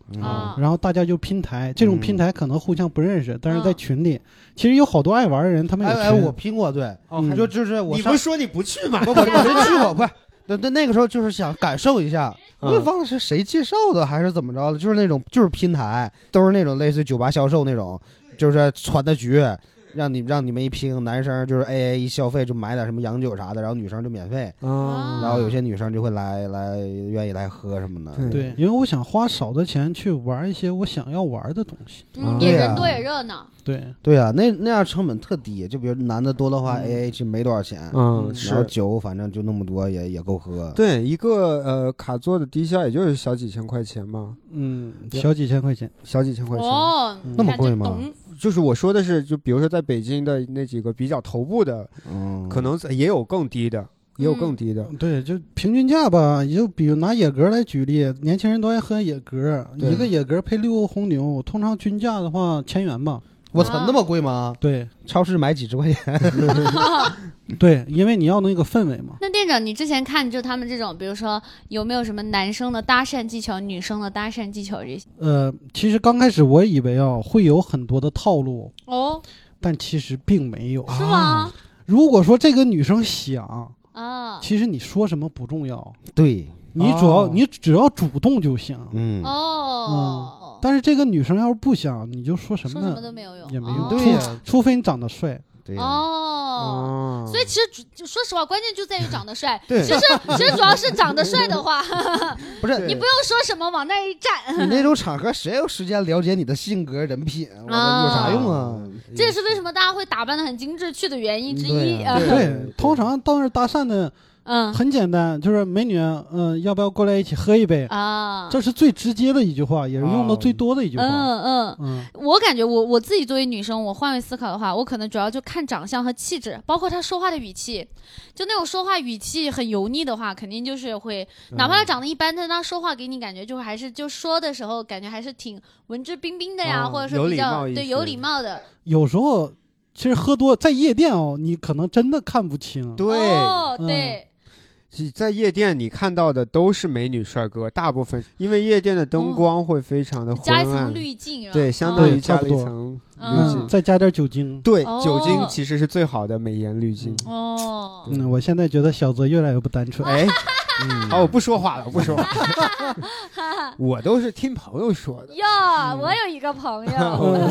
然后大家就拼台。这种拼台可能互相不认识，但是在群里，其实有好多爱玩的人，他们有
哎哎，我拼过，对，
你
就就是我
你不是说你不去吗？
不不，我真去过，不是。那那那个时候就是想感受一下，
嗯
我也忘了是谁介绍的还是怎么着的，就是那种就是拼台，都是那种类似酒吧销售那种，就是传的局，让你让你们一拼，男生就是 A A 一消费就买点什么洋酒啥的，然后女生就免费，
啊
然后有些女生就会来来愿意来喝什么的。
对
对，因为我想花少的钱去玩一些我想要玩的东西。
嗯，
对
也人多也热闹。
对，
对啊，那那样成本特低，就比如男的多的话，A A 其实没多少钱，
嗯，
然后
是。
酒反正就那么多，也也够喝。
对，一个呃卡座的低消也就是小几千块钱嘛，
嗯，小几千块钱。
小几千块钱。
哦，
那么贵吗
就是我说的是，就比如说在北京的那几个比较头部的，
嗯，
可能也有更低的，也有
嗯
更低的。
对，就平均价吧，也就比如拿野格来举例，年轻人都爱喝野格，一个野格配六个红牛，通常均价的话千元吧。
我操，那么贵吗？
对
超市买几十块钱。[LAUGHS] [LAUGHS]
对，因为你要那个氛围嘛。
那店长，你之前看就他们这种，比如说有没有什么男生的搭讪技巧、女生的搭讪技巧这些？
呃，其实刚开始我以为啊会有很多的套路，
哦，
但其实并没有。
是吗？
如果说这个女生想，
啊，
其实你说什么不重要，
对，
你主要、
哦
你只要主动就行。
嗯，
哦，
但是这个女生要是不想，你就说什么
说什么
呢？
都没有用，
也没用
哦
对呀，
除非你长得帅。
对呀。
哦。
哦，
所以其实就说实话，关键就在于长得帅。[LAUGHS]
对
其实其实主要是长得帅的话，[LAUGHS]
不是 [LAUGHS]
你不用说什么往那一站。
你那种场合，谁有时间了解你的性格、人品？我
啊
有啥用啊？
这也是为什么大家会打扮的很精致去的原因之一。
对呀
呃
对，通常到那儿搭讪的
嗯
很简单，就是美女，嗯、要不要过来一起喝一杯？
啊，
这是最直接的一句话，也是用的最多的一句话。
嗯嗯。
嗯
我感觉我我自己作为女生，我换位思考的话，我可能主要就看长相和气质，包括她说话的语气。就那种说话语气很油腻的话，肯定就是会，哪怕她长得一般，但她说话给你感觉就还是就说的时候感觉还是挺文质彬彬的呀，
哦
或者说比较对有礼貌的。
有时候其实喝多在夜店哦，你可能真的看不清。
对，
哦，
嗯
在夜店你看到的都是美女帅哥，大部分因为夜店的灯光会非常的昏
加一层
暗，
滤镜，
对，相当于加了一层滤
嗯
镜。
再加点酒精。
对，
哦
酒精其实是最好的美颜滤镜。
哦，
嗯，我现在觉得小泽越来越不单纯。
哎，[LAUGHS]
嗯
好，我不说话了，我不说话。[LAUGHS] 我都是听朋友说的。
哟，我有一个朋友，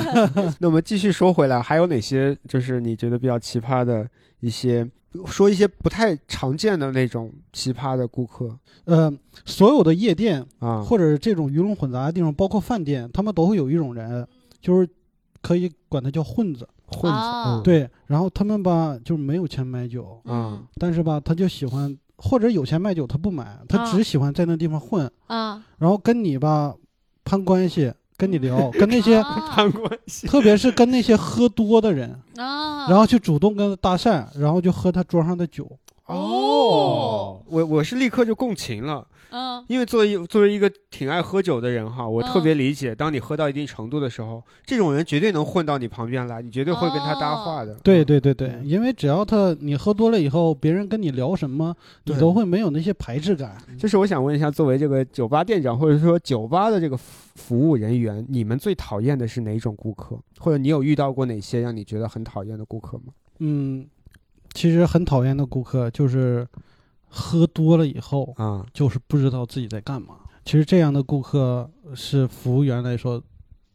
[LAUGHS]
那我们继续说回来，还有哪些就是你觉得比较奇葩的一些，说一些不太常见的那种奇葩的顾客
呃，所有的夜店
啊？
或者这种鱼龙混杂的地方，包括饭店，他们都会有一种人，就是可以管他叫混子。
混子
哦
对，然后他们吧，就是没有钱买酒，
嗯
但是吧，他就喜欢，或者有钱卖酒他不买，他
啊。
只喜欢在那地方混，
啊，
然后跟你吧攀关系，跟你聊，[LAUGHS] 跟那些，
啊。[LAUGHS]
攀关系。
特别是跟那些喝多的人，
啊，
然后去主动跟他搭讪，然后就喝他桌上的酒。
哦，
我我是立刻就共情了，
嗯
因为作为作为一个挺爱喝酒的人哈，我
嗯
特别理解，当你喝到一定程度的时候，这种人绝对能混到你旁边来，你绝对会跟他搭话的。
对对对对，因为只要他你喝多了以后，别人跟你聊什么，你都会没有那些排斥感。
就是我想问一下，作为这个酒吧店长或者说酒吧的这个服服务人员，你们最讨厌的是哪种顾客？或者你有遇到过哪些让你觉得很讨厌的顾客吗？
嗯，其实很讨厌的顾客就是喝多了以后，
啊，
就是不知道自己在干嘛。其实这样的顾客是服务员来说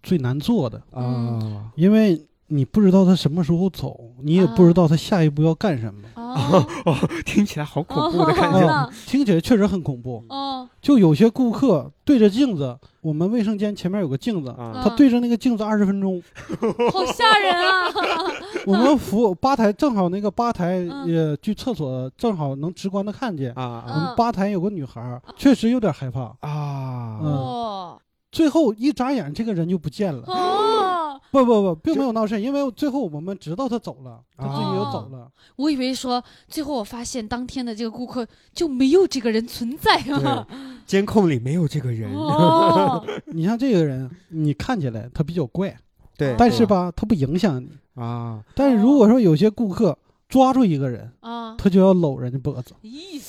最难做的，
啊，
因为你不知道他什么时候走，你也不知道他下一步要干什么。
哦 [LAUGHS]
听起来好恐怖的感觉。
哦，听起来确实很恐怖。
哦，
就有些顾客对着镜子，我们卫生间前面有个镜子，
啊
他对着那个镜子二十分钟。[LAUGHS]
好吓人啊！[LAUGHS]
我们服务吧台正好那个吧台
嗯
也距厕所正好能直观的看见。
啊啊
我们吧台有个女孩，确实有点害怕。
啊！
嗯
哦
最后一眨眼，这个人就不见了。
哦，
不不不，并没有闹事，因为最后我们知道他走了，他自己又走了。
我以为说最后我发现当天的这个顾客就没有这个人存在啊。
监控里没有这个人。
哦，[LAUGHS]
你像这个人，你看起来他比较怪，
对，
但是吧，他不影响你。
啊，
但是如果说有些顾客抓住一个人，
啊，
他就要搂人家脖子，
咦，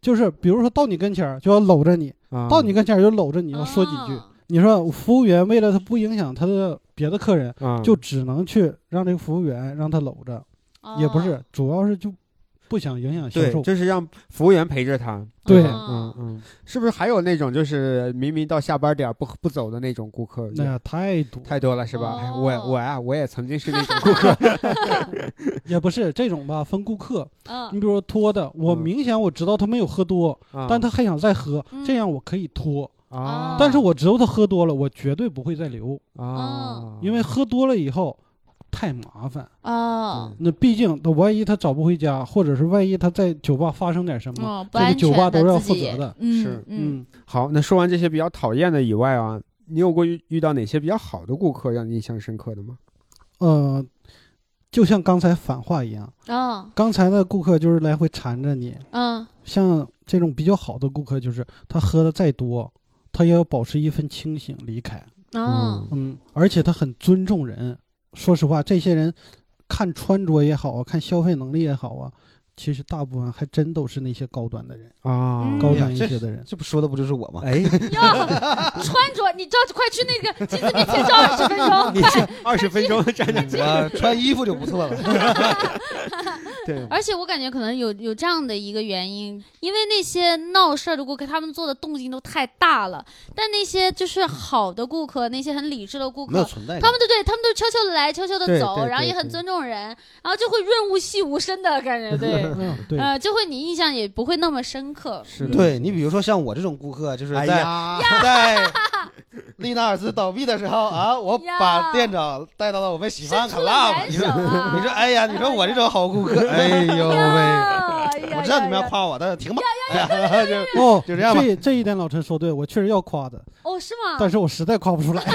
就是比如说到你跟前儿就要搂着你，
啊
到你跟前儿就搂着你要说几句。你说服务员为了他不影响他的别的客人，
啊，
就只能去让这个服务员让他搂着，
哦
也不是，主要是就不想影响销
对，
售。
就是让服务员陪着他。
对
哦
嗯嗯，是不是还有那种就是明明到下班点儿不不走的那种顾客？
那呀太多，
太多了是吧？哎
哦
我我呀，我也曾经是那种顾客。[LAUGHS] [LAUGHS]
也不是这种吧，分顾客。
嗯
你比如说拖的，我
嗯
明显我知道他没有喝多，
啊
但他还想再喝，
嗯
这样我可以拖。
啊，
但是我知道他喝多了，我绝对不会再留，
啊，
因为喝多了以后太麻烦。
啊
那毕竟，他万一他找不回家，或者是万一他在酒吧发生点什么，
哦，
这个酒吧都是要负责的。
嗯
是
嗯。
嗯，
好，那说完这些比较讨厌的以外啊，你有过遇遇到哪些比较好的顾客让你印象深刻的吗？
呃，就像刚才反话一样，
哦。
刚才的顾客就是来回缠着你，
嗯。
像这种比较好的顾客，就是他喝的再多，他也要保持一份清醒离开。
哦
嗯，而且他很尊重人。说实话，这些人看穿着也好啊，看消费能力也好啊，其实大部分还真都是那些高端的人，
啊
嗯
高端一些的人。
这不说的不就是我吗？
哎，
哟，穿着你知道，快去那个镜子面前照二十分钟，
你是二十分钟站着，
我 [LAUGHS] 穿衣服就不错了。[LAUGHS] [LAUGHS]
对，
而且我感觉可能有有这样的一个原因，因为那些闹事儿的顾客，他们做的动静都太大了，但那些就是好的顾客，那些很理智的顾客。他们都对，他们都悄悄的来，悄悄的走，然后也很尊重人，然后就会润物细无声的感觉，对 [LAUGHS] [LAUGHS] 呃，就会你印象也不会那么深刻。
是的
对你比如说像我这种顾客，就是
哎
在、
呀，
在丽娜尔斯倒闭的时候啊，我
呀
把店长带到了我们喜
伸
欢
出了
club。
援
你说你说哎呀，你说我这种好顾客，哎呦喂！我知道你们要夸我，但是停吧，就 [LAUGHS]
哦，
就这样吧
这这一点老陈说对，我确实要夸的，
哦，是吗？
但是我实在夸不出来。[LAUGHS]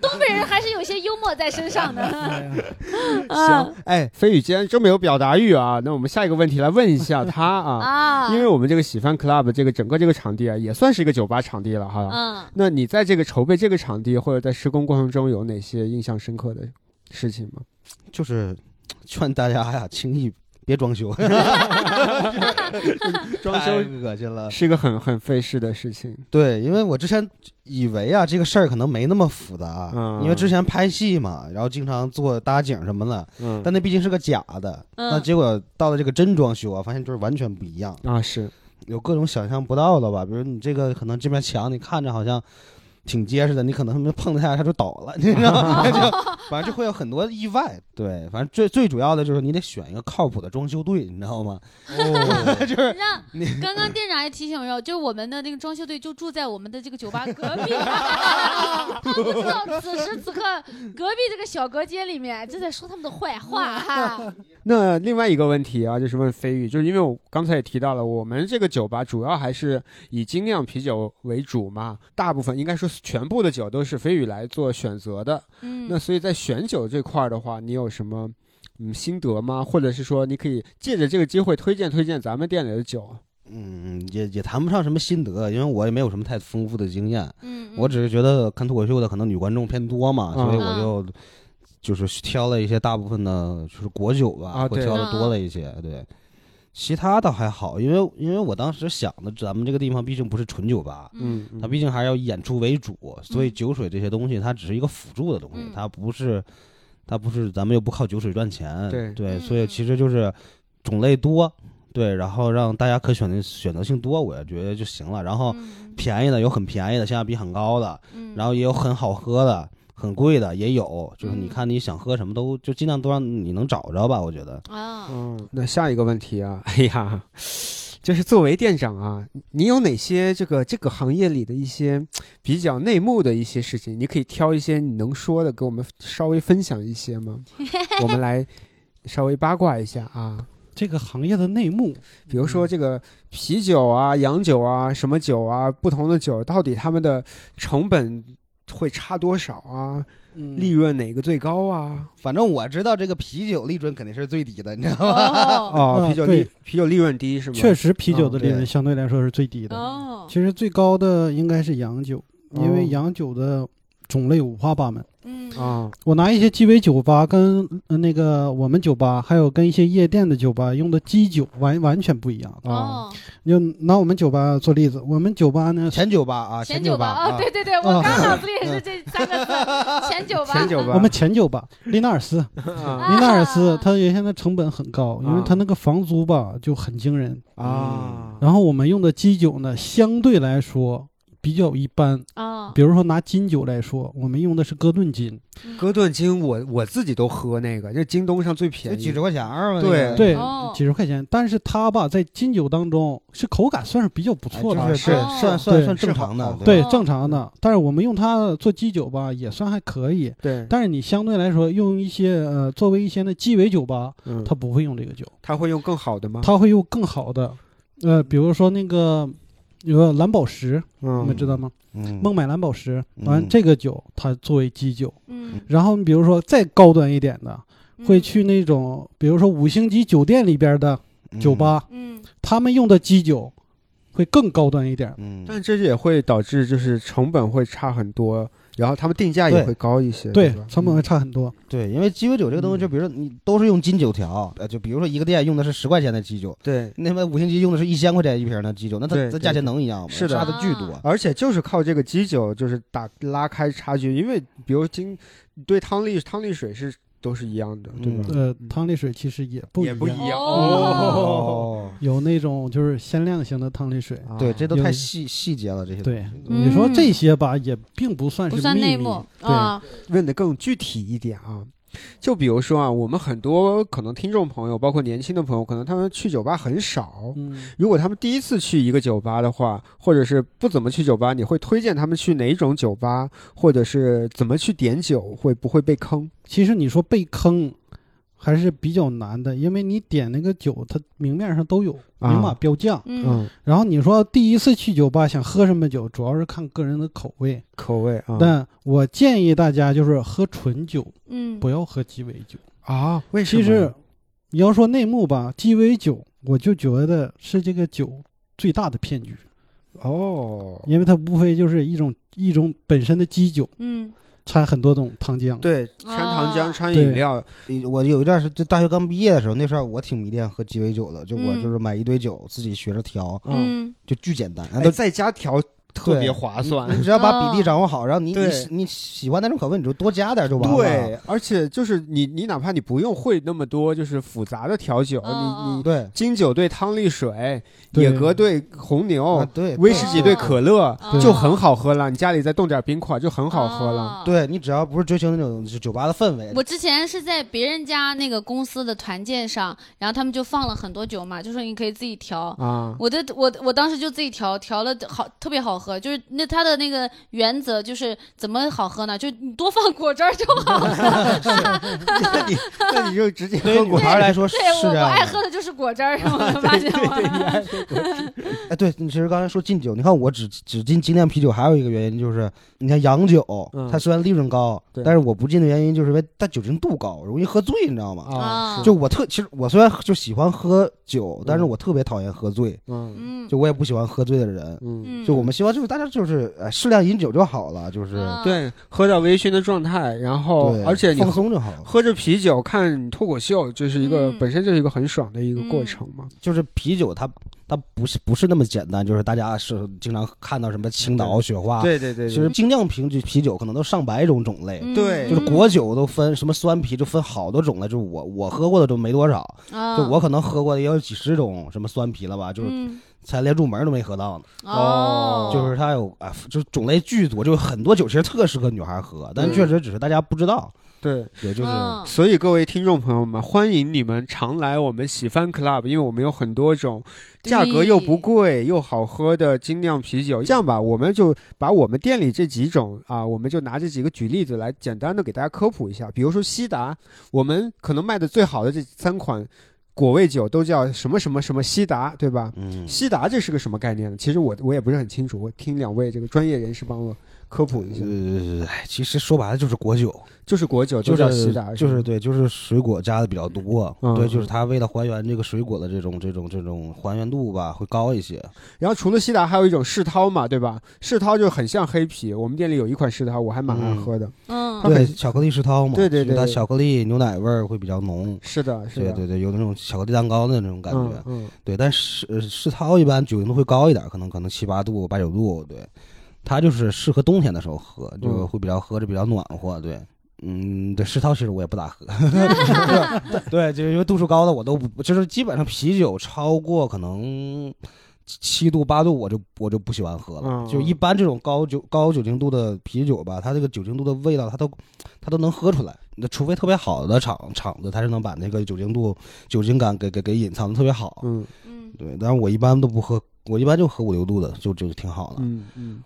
东北人还是有些幽默在身上的。
行，哎，飞宇既然这么有表达欲啊，那我们下一个问题来问一下他啊，
啊，
因为我们这个喜欢 club 这个整个这个场地啊，也算是一个酒吧场地了哈。
嗯，
那你在这个筹备这个场地或者在施工过程中有哪些印象深刻的事情吗？
就是 [TSK] 劝大家呀，轻易别装修，[LAUGHS] [LAUGHS]
装修
恶心了。
是一个很很费事的事情。
对，因为我之前以为啊，这个事儿可能没那么复杂，
嗯
因为之前拍戏嘛，然后经常做搭景什么的，
嗯，
但那毕竟是个假的，
嗯
那结果到了这个真装修啊，发现就是完全不一样，
啊是，
有各种想象不到的吧，比如你这个可能这面墙你看着好像。挺结实的，你可能 [LAUGHS] 碰它一下它就倒了，你知道吗？[LAUGHS] 就反正就会有很多意外。对，反正最最主要的就是你得选一个靠谱的装修队，你知道吗？[LAUGHS] 哦，就是
让刚刚店长也提醒我，就我们的那个装修队就住在我们的这个酒吧隔壁，他不知道此时此刻隔壁这个小隔间里面正在说他们的坏话哈。
那另外一个问题啊，就是问飞宇，就是因为我刚才也提到了，我们这个酒吧主要还是以精酿啤酒为主嘛，大部分应该说全部的酒都是飞宇来做选择的。
嗯，
那所以在选酒这块儿的话，你有什么嗯心得吗？或者是说你可以借着这个机会推荐推荐咱们店里的酒？
嗯，也也谈不上什么心得，因为我也没有什么太丰富的经验。
嗯，
我只是觉得看脱口秀的可能女观众偏多嘛，
嗯
所以我就就是挑了一些大部分的，就是果酒吧，
啊
会挑的多了一些。对，其他倒还好，因为因为我当时想的，咱们这个地方毕竟不是纯酒吧，它毕竟还是要以演出为主，所以
嗯
酒水这些东西它只是一个辅助的东西
嗯，
它不是它不是咱们又不靠酒水赚钱。
对
所以其实就是种类多。对，然后让大家可选的选择性多，我也觉得就行了。然后
嗯
便宜的有很便宜的，性价比很高的，
嗯
然后也有很好喝的，很贵的也有，就是你
嗯
看你想喝什么都就尽量都让你能找着吧，我觉得。
啊，
嗯，那下一个问题啊，[LAUGHS] 哎呀，就是作为店长啊，你有哪些这个这个行业里的一些比较内幕的一些事情，你可以挑一些你能说的，给我们稍微分享一些吗？[LAUGHS] 我们来稍微八卦一下啊，
这个行业的内幕，
比如说这个啤酒啊、洋酒啊、什么酒啊，不同的酒到底他们的成本会差多少啊？
嗯
利润哪个最高啊？
反正我知道这个啤酒利润肯定是最低的，你知道吗？
哦 [LAUGHS]
哦，
啊
啤酒利
对
啤酒利润低是吗？
确实啤酒的
嗯
利润相对来说是最低的。
哦，
其实最高的应该是洋酒，因为
哦
洋酒的种类五花八门。
嗯。
啊，
我拿一些鸡尾酒吧跟呃那个我们酒吧，还有跟一些夜店的酒吧用的基酒完完全不一样。
啊。
哦，
就拿我们酒吧做例子，我们酒吧呢，
前酒吧啊，
前
酒
吧哦，
啊，
对对对，我
啊。
刚脑子里也是这三个字，[LAUGHS] 前酒吧，
前酒吧，
我们前酒吧利纳尔斯，
啊。
利纳尔斯它原先的成本很高，因为
啊
它那个房租吧就很惊人。
啊，
然后我们用的基酒呢，相对来说比较一般。
啊，
比如说拿金酒来说，我们用的是哥顿金，
哥顿金我我自己都喝那个，这京东上最便宜，
几十块钱。
对。
对
哦，
几十块钱，但是它吧在金酒当中是口感算是比较不
哎
错的，
就是算算算正常的
对
哦
正常的。但是我们用它做基酒吧也算还可以，
对，
但是你相对来说用一些呃作为一些那鸡尾酒吧，
嗯，
它不会用这个酒，
它会用更好的吗？
它会用更好的，呃，比如说那个有个蓝宝石，你
嗯
们知道吗？
嗯，
孟买蓝宝石，
嗯。
完这个酒它作为基酒，
嗯，
然后你比如说再高端一点的，
嗯。
会去那种比如说五星级酒店里边的酒吧，
嗯，
他们用的基酒会更高端一点。
嗯，
但这也会导致就是成本会差很多，然后他们定价也会高一些，
对
吧，
成本会差很多。
对，因为鸡尾酒这个东西，
嗯
就比如说你都是用金酒调，呃，就比如说一个店用的是十块钱的鸡酒，
对。
那么五星级用的是一千块钱一瓶的鸡酒，那它它价钱能一样吗？
是的
差的巨多。
而且就是靠这个鸡酒，就是打拉开差距，因为比如金对汤力汤力水是都是一样的，对吧？
呃，汤力水其实也不一样，
也不一样
哦 [LAUGHS]
有那种就是鲜亮型的汤力水。
啊
对，这都太细细节了，这些东西。
对，
嗯
你说这些吧，也并不算是秘密
算内幕
对，
啊，
问的更具体一点啊。就比如说啊，我们很多可能听众朋友，包括年轻的朋友，可能他们去酒吧很少。
嗯，
如果他们第一次去一个酒吧的话，或者是不怎么去酒吧，你会推荐他们去哪种酒吧，或者是怎么去点酒，会不会被坑？
其实你说被坑还是比较难的，因为你点那个酒，它明面上都有
啊
明码标价。
嗯
嗯，
然后你说第一次去酒吧想喝什么酒，主要是看个人的口味。
口味啊
但我建议大家就是喝纯酒，
嗯，
不要喝鸡尾酒。
啊？为什么？
其实你要说内幕吧，鸡尾酒我就觉得是这个酒最大的骗局，
哦，
因为它无非就是一种一种本身的基酒，
嗯
掺很多种糖浆。
对，掺糖浆、
啊
掺饮料，
我有一段是就大学刚毕业的时候，那时候我挺迷恋喝鸡尾酒的，就我
嗯。
就是买一堆酒自己学着调，
嗯，
嗯，
就巨简单，
哎
都
在家调特别划算。
你只要把比例掌握好，然后你你喜你喜欢哪种口味，你就多加点就完了。
对，而且就是你，你哪怕你不用会那么多，就是复杂的调酒，
嗯
你你
对
金酒兑汤力水，野格兑红牛
啊，对
威士忌兑可乐就很好喝了。你家里再冻点冰块就很好喝了。
哦。
对你只要不是追求那种酒吧的氛围，
我之前是在别人家那个公司的团建上，然后他们就放了很多酒嘛，就说你可以自己调。
啊，
我的我我当时就自己调，调了好特别好喝，就是那它的那个原则就是怎么好喝呢？就你多放果汁儿就好喝。[LAUGHS]
那你那你就直接
对于女
喝果
孩来说是
对我。爱喝的就是果汁儿，[LAUGHS] 我发现
对对，你
了。[LAUGHS]
哎，对你其实刚才说禁酒，你看我只只禁精酿啤酒，还有一个原因就是，你看洋酒，
嗯
它虽然利润高，
对
但是我不禁的原因就是因为它酒精度高，容易喝醉，你知道吗？
啊，
就我特其实我虽然就喜欢喝酒，但是我特别讨厌喝醉，
嗯
嗯，
就我也不喜欢喝醉的人。
嗯，
嗯
就我们希望就是大家就是呃适量饮酒就好了，就是
嗯
对，喝到微醺的状态，然后，而且你
放松就好了。
喝着啤酒看脱口秀，就是一个
嗯
本身就是一个很爽的一个过
嗯
程嘛。
就是啤酒它它不是不是那么简单，就是大家是经常看到什么青岛雪花，
对对对，
其实精酿啤酒啤酒可能都上百种种类。
嗯
对
就是果酒都分什么酸啤，就分好多种类。就是我我喝过的都没多少，
啊
就我可能喝过的也有几十种什么酸啤了吧，就是
嗯
才连入门都没喝到呢。
哦，
就是它有啊，就是种类巨多，就很多酒其实特适合女孩喝，但确实只是大家不知道。
对，
也就是
嗯
所以各位听众朋友们，欢迎你们常来我们喜番 club，因为我们有很多种价格又不贵又好喝的精酿啤酒。这样吧，我们就把我们店里这几种啊，我们就拿这几个举例子来简单的给大家科普一下。比如说西达，我们可能卖的最好的这三款果味酒都叫什么什么什么西达，对吧？
嗯，
西达这是个什么概念呢？其实我我也不是很清楚，我听两位这个专业人士帮我科普一下。
呃，哎其实说白了就是果酒，
就是果酒，
就
都叫西
是
达，
就是对，就是水果加的比较多，
嗯
对，就是它为了还原这个水果的这种这种这种还原度吧，会高一些。
然后除了西达，还有一种世涛嘛，对吧？世涛就很像黑啤，我们店里有一款世涛，我还蛮爱喝的。
嗯
对，巧克力世涛嘛，
对对对
它巧克力牛奶味儿会比较浓。
是的，是的，
对对对，有那种巧克力蛋糕的那种感觉。
嗯嗯
对，但是呃世涛一般酒精度会高一点，可能可能七八度、八九度。对，它就是适合冬天的时候喝，就
嗯
会比较喝着比较暖和。对，嗯，对，世涛其实我也不咋喝。[LAUGHS] 对，就因为度数高的我都不，就是基本上啤酒超过可能七度八度，我就我就不喜欢喝了。
嗯
就一般这种高酒高酒精度的啤酒吧，它这个酒精度的味道，它都它都能喝出来。那除非特别好的厂厂子，它是能把那个酒精度、酒精感给给给隐藏的特别好。
嗯
嗯
对，但是我一般都不喝，我一般就喝五六度的，就就挺好的。
嗯嗯。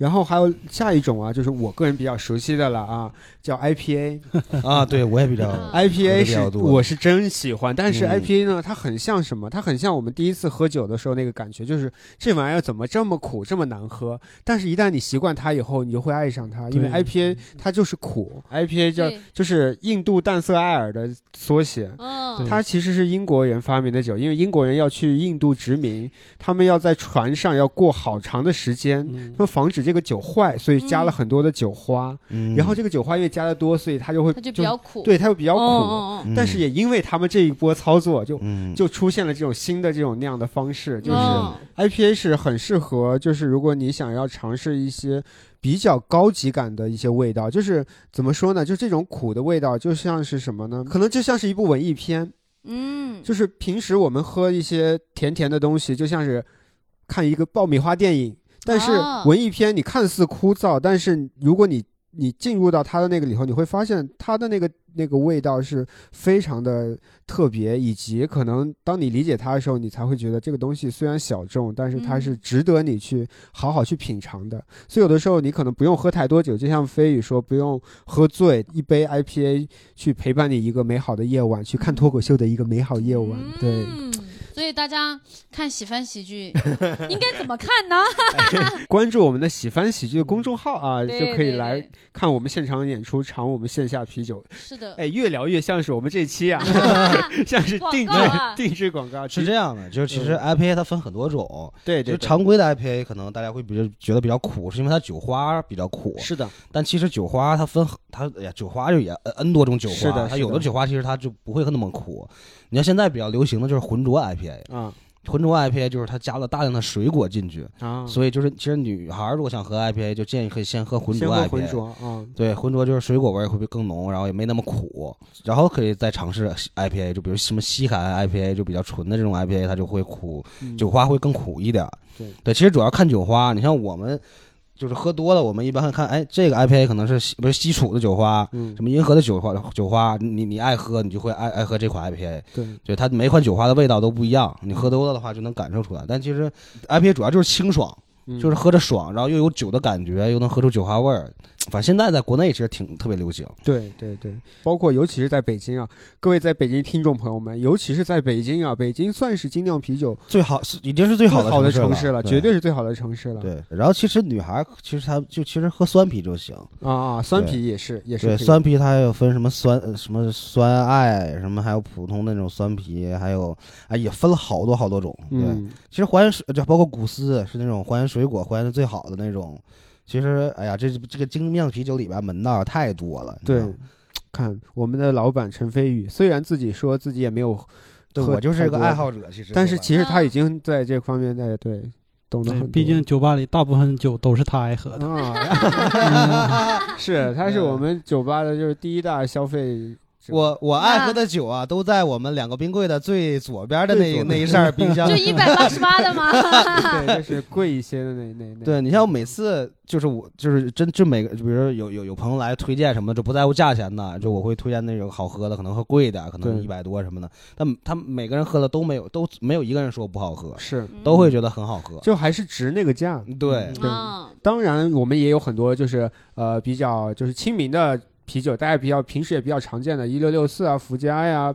然后还有下一种啊，就是我个人比较熟悉的了啊，叫 IPA。[LAUGHS]
啊，对我也比较
嗯
IPA 是我是真喜欢，但是
嗯
IPA 呢，它很像什么？它很像我们第一次喝酒的时候那个感觉，就是这玩意儿怎么这么苦，这么难喝？但是，一旦你习惯它以后，你就会爱上它，因为 IPA 它就是苦，IPA 叫就是印度淡色艾尔的缩写。
嗯
它其实是英国人发明的酒，因为英国人要去印度殖民，他们要在船上要过好长的时间，
嗯
他们防止这个酒坏，所以加了很多的酒花。
嗯。
然后这个酒花因为加的多，所以它就会
它就比较苦，
对它就比较苦。但是也因为他们这一波操作，就
嗯。
就出现了这种新的这种酿的方式，就是
嗯
IPA 是很适合，就是如果你想要尝试一些比较高级感的一些味道，就是怎么说呢？就这种苦的味道，就像是什么呢？可能就像是一部文艺片，
嗯，
就是平时我们喝一些甜甜的东西，就像是看一个爆米花电影，但是
哦
文艺片你看似枯燥，但是如果你你进入到它的那个里头，你会发现它的那个那个味道是非常的特别，以及可能当你理解它的时候，你才会觉得这个东西虽然小众，但是它是
嗯
值得你去好好去品尝的。所以有的时候你可能不用喝太多酒，就像飞宇说，不用喝醉，一杯 IPA 去陪伴你一个美好的夜晚，去看脱口秀的一个美好夜晚。对，
嗯，所所以大家看喜番喜剧 [LAUGHS] 应该怎么看呢？[LAUGHS]
关注我们的喜番喜剧的公众号啊，
对
就可以来看我们现场演出，尝我们线下啤酒。
是的，
哎，越聊越像是我们这期啊，[LAUGHS] 像是定制
啊
定制广告。
是这样的，就是其实
嗯
IPA 它分很多种，
对对，对
就常规的 IPA 可能大家会比较觉得比较苦，是因为它酒花比较苦。
是的，
但其实酒花它分很它哎呀，酒花就也 N 多种酒花，
是的是的
它有的酒花其实它就不会那么苦。你看现在比较流行的就是浑浊 IPA，
啊
浑浊 IPA 就是它加了大量的水果进去，
啊，
所以就是其实女孩儿如果想喝 IPA，就建议可以先喝浑浊 IPA。
浑浊啊，
对，浑浊就是水果味儿会不会更浓，然后也没那么苦，然后可以再尝试 IPA，就比如什么西海岸 IPA，就比较纯的这种 IPA，它就会苦，
嗯
酒花会更苦一点。
对
对，其实主要看酒花。你像我们就是喝多了，我们一般会看，哎，这个 IPA 可能是西不是西楚的酒花，
嗯
什么银河的酒花，酒花，你你爱喝，你就会爱爱喝这款 IPA。
对
就，它每款酒花的味道都不一样，你喝多了的话就能感受出来。但其实 IPA 主要就是清爽，
嗯
就是喝着爽，然后又有酒的感觉，又能喝出酒花味儿。反正现在在国内其实挺特别流行。
对对对，包括尤其是在北京啊，各位在北京听众朋友们，尤其是在北京啊，北京算是精酿啤酒
最好是已经是最好的
好的
城
城市了，绝对是最好的城市了。
对。然后其实女孩儿其实她就其实喝酸啤就行，
啊啊，酸啤也是也是
对，酸啤它还有分什么酸呃什么酸爱，什么还有普通那种酸啤，还有啊也分了好多好多种。对，
嗯
其实还原水就包括古斯是那种还原水果还原的最好的那种。其实哎呀，这这个精酿啤酒里边门道太多了。
对，看我们的老板陈飞宇，虽然自己说自己也没有
对我就是
太多
个爱好者，其实
但是其实他已
啊
经在这方面在对懂得很多。
毕竟酒吧里大部分酒都是他爱喝的。
啊，[LAUGHS] 是他是我们酒吧的就是第一大消费者。
我我爱喝的酒啊，都在我们两个冰柜的最左边的那
最左
那一扇冰箱
就。一百八十八的吗？[LAUGHS]
对，[LAUGHS] 就是贵一些的那那那。
对你像我每次就是我就是真就每个，就比如说有有有朋友来推荐什么，就不在乎价钱的，就我会推荐那种好喝的，可能会贵一点，可能
对
一百多什么的。但他们每个人喝的都没有都没有一个人说不好喝，
是
都会觉得很好喝。
就还是值那个价。
对
对
啊，
当然，我们也有很多就是呃比较就是亲民的啤酒，大家比较平时也比较常见的，一六六四啊、福佳呀、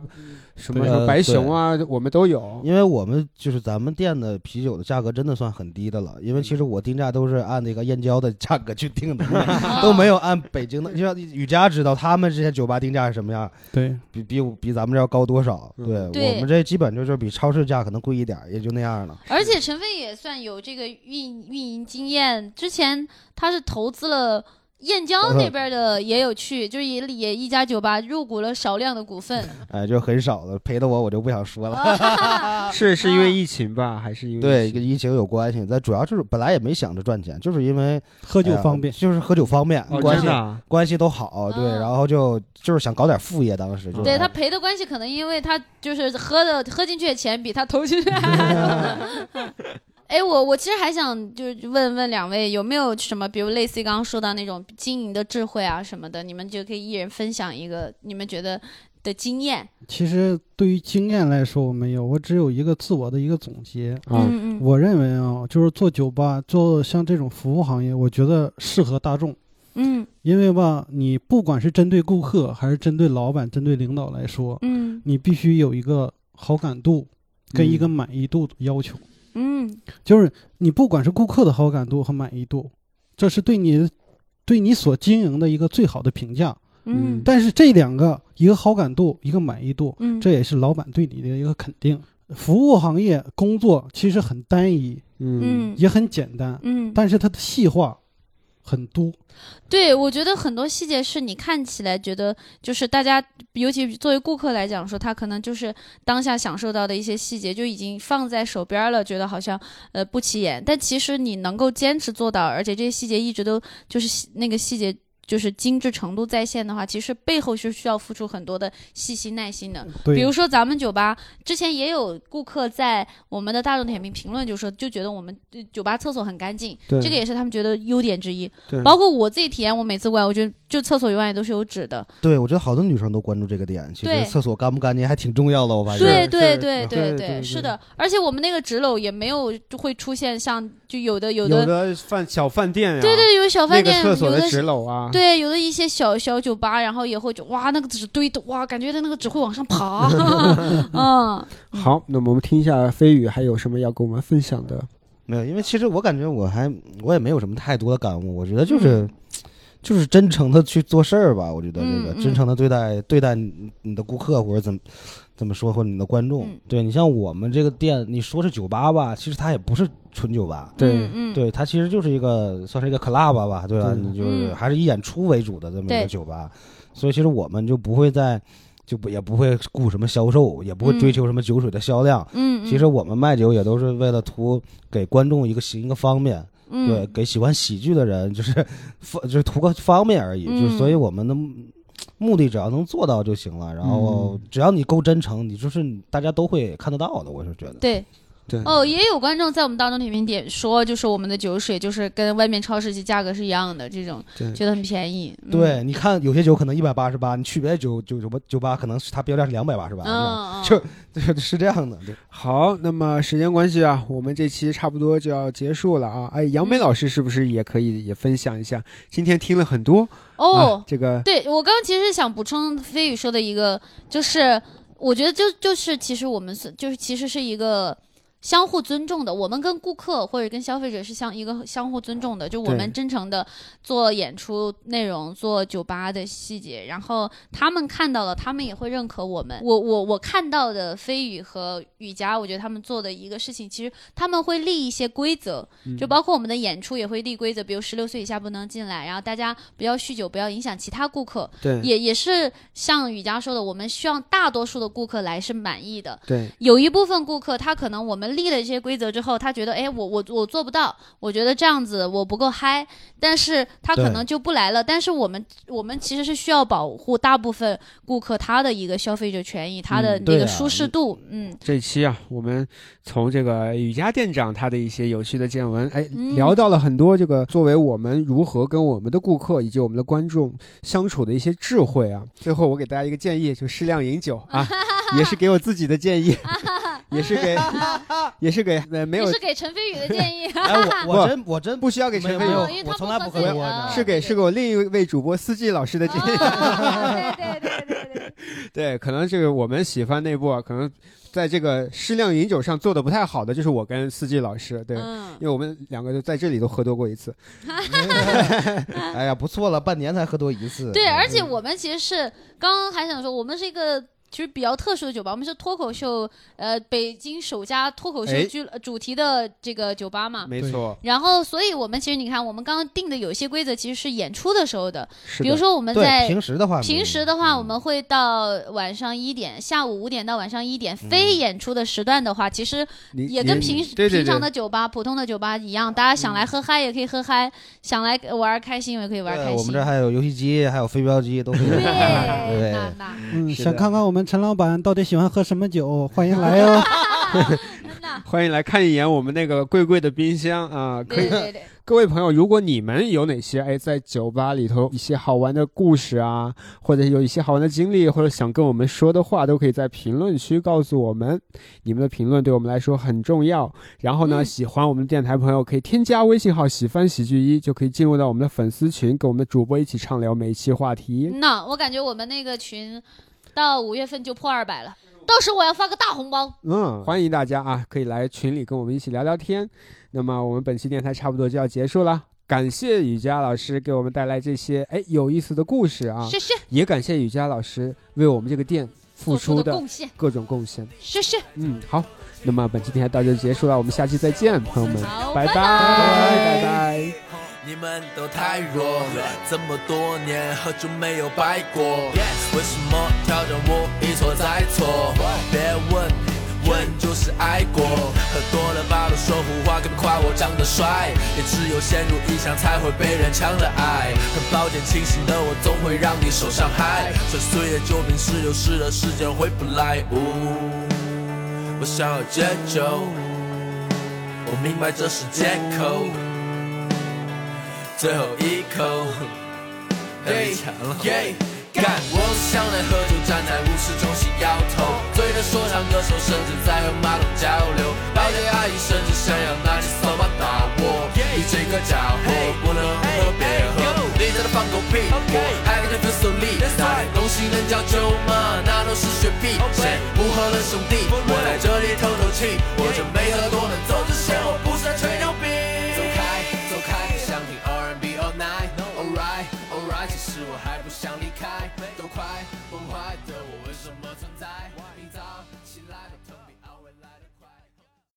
什么什么白熊啊，我们都有。
因为我们就是咱们店的啤酒的价格真的算很低的了，因为其实我定价都是按那个燕郊的价格去定的，[LAUGHS] 都没有按北京的。就像雨佳知道他们这些酒吧定价是什么样，
对，
比比比咱们这要高多少？对我们这基本就是比超市价可能贵一点，也就那样了。
而且陈飞也算有这个运运营经验，之前他是投资了。燕郊那边的也有去，就是也也一家酒吧入股了少量的股份，[LAUGHS]
哎，就很少的，赔的我我就不想说了。[LAUGHS]
是是因为疫情吧，还是因为
对，
疫情
跟疫情有关系。但主要就是本来也没想着赚钱，就是因为
喝酒方便。
就是喝酒方便，
哦，
关系关系都好，对，
嗯
然后就就是想搞点副业，当时就
对他赔的关系可能因为他就是喝的喝进去的钱比他投进去还多。[LAUGHS] 哎，我我其实还想就是问问两位有没有什么，比如类似于刚刚说到那种经营的智慧啊什么的，你们就可以一人分享一个你们觉得的经验。
其实对于经验来说，我没有，我只有一个自我的一个总结。
啊，
嗯嗯
我认为啊，就是做酒吧，做像这种服务行业，我觉得适合大众。
嗯
因为吧，你不管是针对顾客，还是针对老板、针对领导来说，
嗯
你必须有一个好感度跟一个满意度要求。
嗯
就是你不管是顾客的好感度和满意度，这是对你对你所经营的一个最好的评价。
嗯。
但是这两个，一个好感度，一个满意度，
嗯，
这也是老板对你的一个肯定。服务行业工作其实很单一，
嗯。
嗯。
也很简单，
嗯，
但是它的细化很多。
对，我觉得很多细节是你看起来觉得，就是大家，尤其作为顾客来讲说，他可能就是当下享受到的一些细节就已经放在手边了，觉得好像呃不起眼，但其实你能够坚持做到，而且这些细节一直都就是那个细节。就是精致程度在线的话，其实背后是需要付出很多的细心耐心的。
对，
比如说咱们酒吧之前也有顾客在我们的大众点评评论就说，就觉得我们呃酒吧厕所很干净，这个也是他们觉得优点之一。
对
包括我自己体验，我每次过来，我觉得就厕所永远都是有纸的。
对，我觉得好多女生都关注这个点，其
对
实厕所干不干净还挺重要的，我发现。
对对对
对对
是的。而且我们那个纸篓也没有就会出现像就有的有
有
的
的饭小饭店呀，
对对有小饭店
那个厕所的纸篓啊，
对，有的一些小小酒吧，然后也会就哇，那个纸堆的哇，感觉它那个纸会往上爬。[LAUGHS] 嗯，[LAUGHS]
好，那么我们听一下飞宇还有什么要跟我们分享的？
没有，因为其实我感觉我还我也没有什么太多的感悟，我觉得就是、就是真诚的去做事儿吧。我觉得这个、
嗯嗯
真诚的对待对待你你的顾客或者怎么怎么说或者你的观众。
嗯
对你像我们这个店，你说是酒吧吧，其实它也不是纯酒吧。
对
嗯，嗯，
对，它其实就是一个算是一个 club 吧，对吧？
对
你就是
嗯
还是以演出为主的这么一个酒吧，所以其实我们就不会在就不也不会顾什么销售，也不会追
嗯
求什么酒水的销量。
嗯，嗯
其实我们卖酒也都是为了图给观众一个行一个方便，
嗯
对，给喜欢喜剧的人就是 [LAUGHS] 方就是图个方便而已，
嗯
就所以我们的目目的只要能做到就行了，然后只要你够真诚，你就是大家都会看得到的，我是觉得。
对。
对
哦，也有观众在我们当中点评点说，就是我们的酒水就是跟外面超市价格是一样的，这种
对
觉得很便宜。嗯
对，你看有些酒可能一百八十八，你去别的酒酒酒吧酒吧可能是它标价是两百八十八，
嗯，嗯，
就对，是这样的。对，
好，那么时间关系啊，我们这期差不多就要结束了啊。哎，杨梅老师是不是也可以也分享一下？今天听了很多
哦
啊，，这个
对我刚刚其实想补充飞宇说的一个，就是我觉得就就是其实我们是就是其实是一个。相互尊重的，我们跟顾客或者跟消费者是相一个 [LAUGHS] 相互尊重的，就我们真诚的做演出内容，做酒吧的细节，然后他们看到了，他们也会认可我们。我我我看到的飞宇和雨佳，我觉得他们做的一个事情，其实他们会立一些规则，就包括我们的演出也会立规则，比如十六岁以下不能进来，然后大家不要酗酒，不要影响其他顾客。
对
也也是像雨佳说的，我们希望大多数的顾客来是满意的。
对
有一部分顾客，他可能我们立了一些规则之后，他觉得，哎，我我我做不到，我觉得这样子我不够嗨，但是他可能就不来了。但是我们我们其实是需要保护大部分顾客他的一个消费者权益，他的那个舒适度，嗯
这期啊，我们从这个雨佳店长他的一些有趣的见闻，哎，
嗯
聊到了很多这个作为我们如何跟我们的顾客以及我们的观众相处的一些智慧啊。最后我给大家一个建议，就适量饮酒啊，[LAUGHS] 也是给我自己的建议，[LAUGHS] 也是给 [LAUGHS] 也是给呃没有
也是给陈飞宇的建议。[LAUGHS]
哎，我我真我真
不需要给陈飞宇
我从来不
喝
多。
是给是给我另一位主播司机老师的建议。
啊对对对对对对，[LAUGHS]
对，可能这个我们喜欢内部啊，可能在这个适量饮酒上做的不太好的，就是我跟司机老师，对，
嗯
因为我们两个就在这里都喝多过一次。
哎呀，不错了，半年才喝多一次。
对，
嗯
而且我们其实是刚刚还想说，我们是一个。其实比较特殊的酒吧，我们是脱口秀，呃，北京首家脱口秀
哎
剧、呃主题的这个酒吧嘛。
没错，
然后，所以我们其实你看，我们刚刚定的有一些规则，其实是演出的时候的。
是的
比如说我们在
平时的话，
平时的话，
嗯
我们会到晚上一点，下午五点到晚上一点。非演出的时段的话，其实也跟平
对对
平常的酒吧、普通的酒吧一样，大家想来喝嗨也可以喝嗨，想来玩开心也可以玩开心。
我们这还有游戏机，还有飞镖机，都可以。
对，
对
那那
嗯，想看看我们陈老板到底喜欢喝什么酒，欢迎来哦。[LAUGHS]
欢迎来看一眼我们那个贵贵的冰箱啊！可以，
对对对，
各位朋友，如果你们有哪些哎在酒吧里头一些好玩的故事啊，或者有一些好玩的经历，或者想跟我们说的话，都可以在评论区告诉我们。你们的评论对我们来说很重要。然后呢，
嗯
喜欢我们的电台朋友可以添加微信号“喜欢喜剧一”，就可以进入到我们的粉丝群，跟我们的主播一起畅聊每一期话题。
那我感觉我们那个群到五月份就破二百了，到时候我要发个大红包。
嗯，欢迎大家啊，可以来群里跟我们一起聊聊天。那么我们本期电台差不多就要结束了，感谢雨佳老师给我们带来这些哎有意思的故事啊，
谢谢，
也感谢雨佳老师为我们这个店付
出
出的
的贡献，
各种贡献。
谢谢。
嗯，好，那么本期电台到这就结束了，我们下期再见，朋友们，
好
拜
拜
拜拜。
你们都太弱，这么多年喝酒没有白过。为什么挑战我一错再错？别问，问就是爱过。喝多了把都说胡话，更夸我长得帅。也只有陷入臆想才会被人抢了爱。很抱歉，清醒的我总会让你受伤害。摔碎的酒瓶是流逝的时间回不来。呜，我想要戒酒，我明白这是借口。最后一口，太强了。干！我想来喝酒，站在舞池中心摇头，醉的说唱歌手甚至在和马桶交流，保洁阿姨甚至想要拿起扫把打我。你这个家伙不能喝别喝，你在那放狗屁。我还感觉 feel so lead，那点东西能叫酒吗？那都是血屁。谁不喝了兄弟？我来这里透透气，我这没喝多能走之前，我不是在吹牛逼。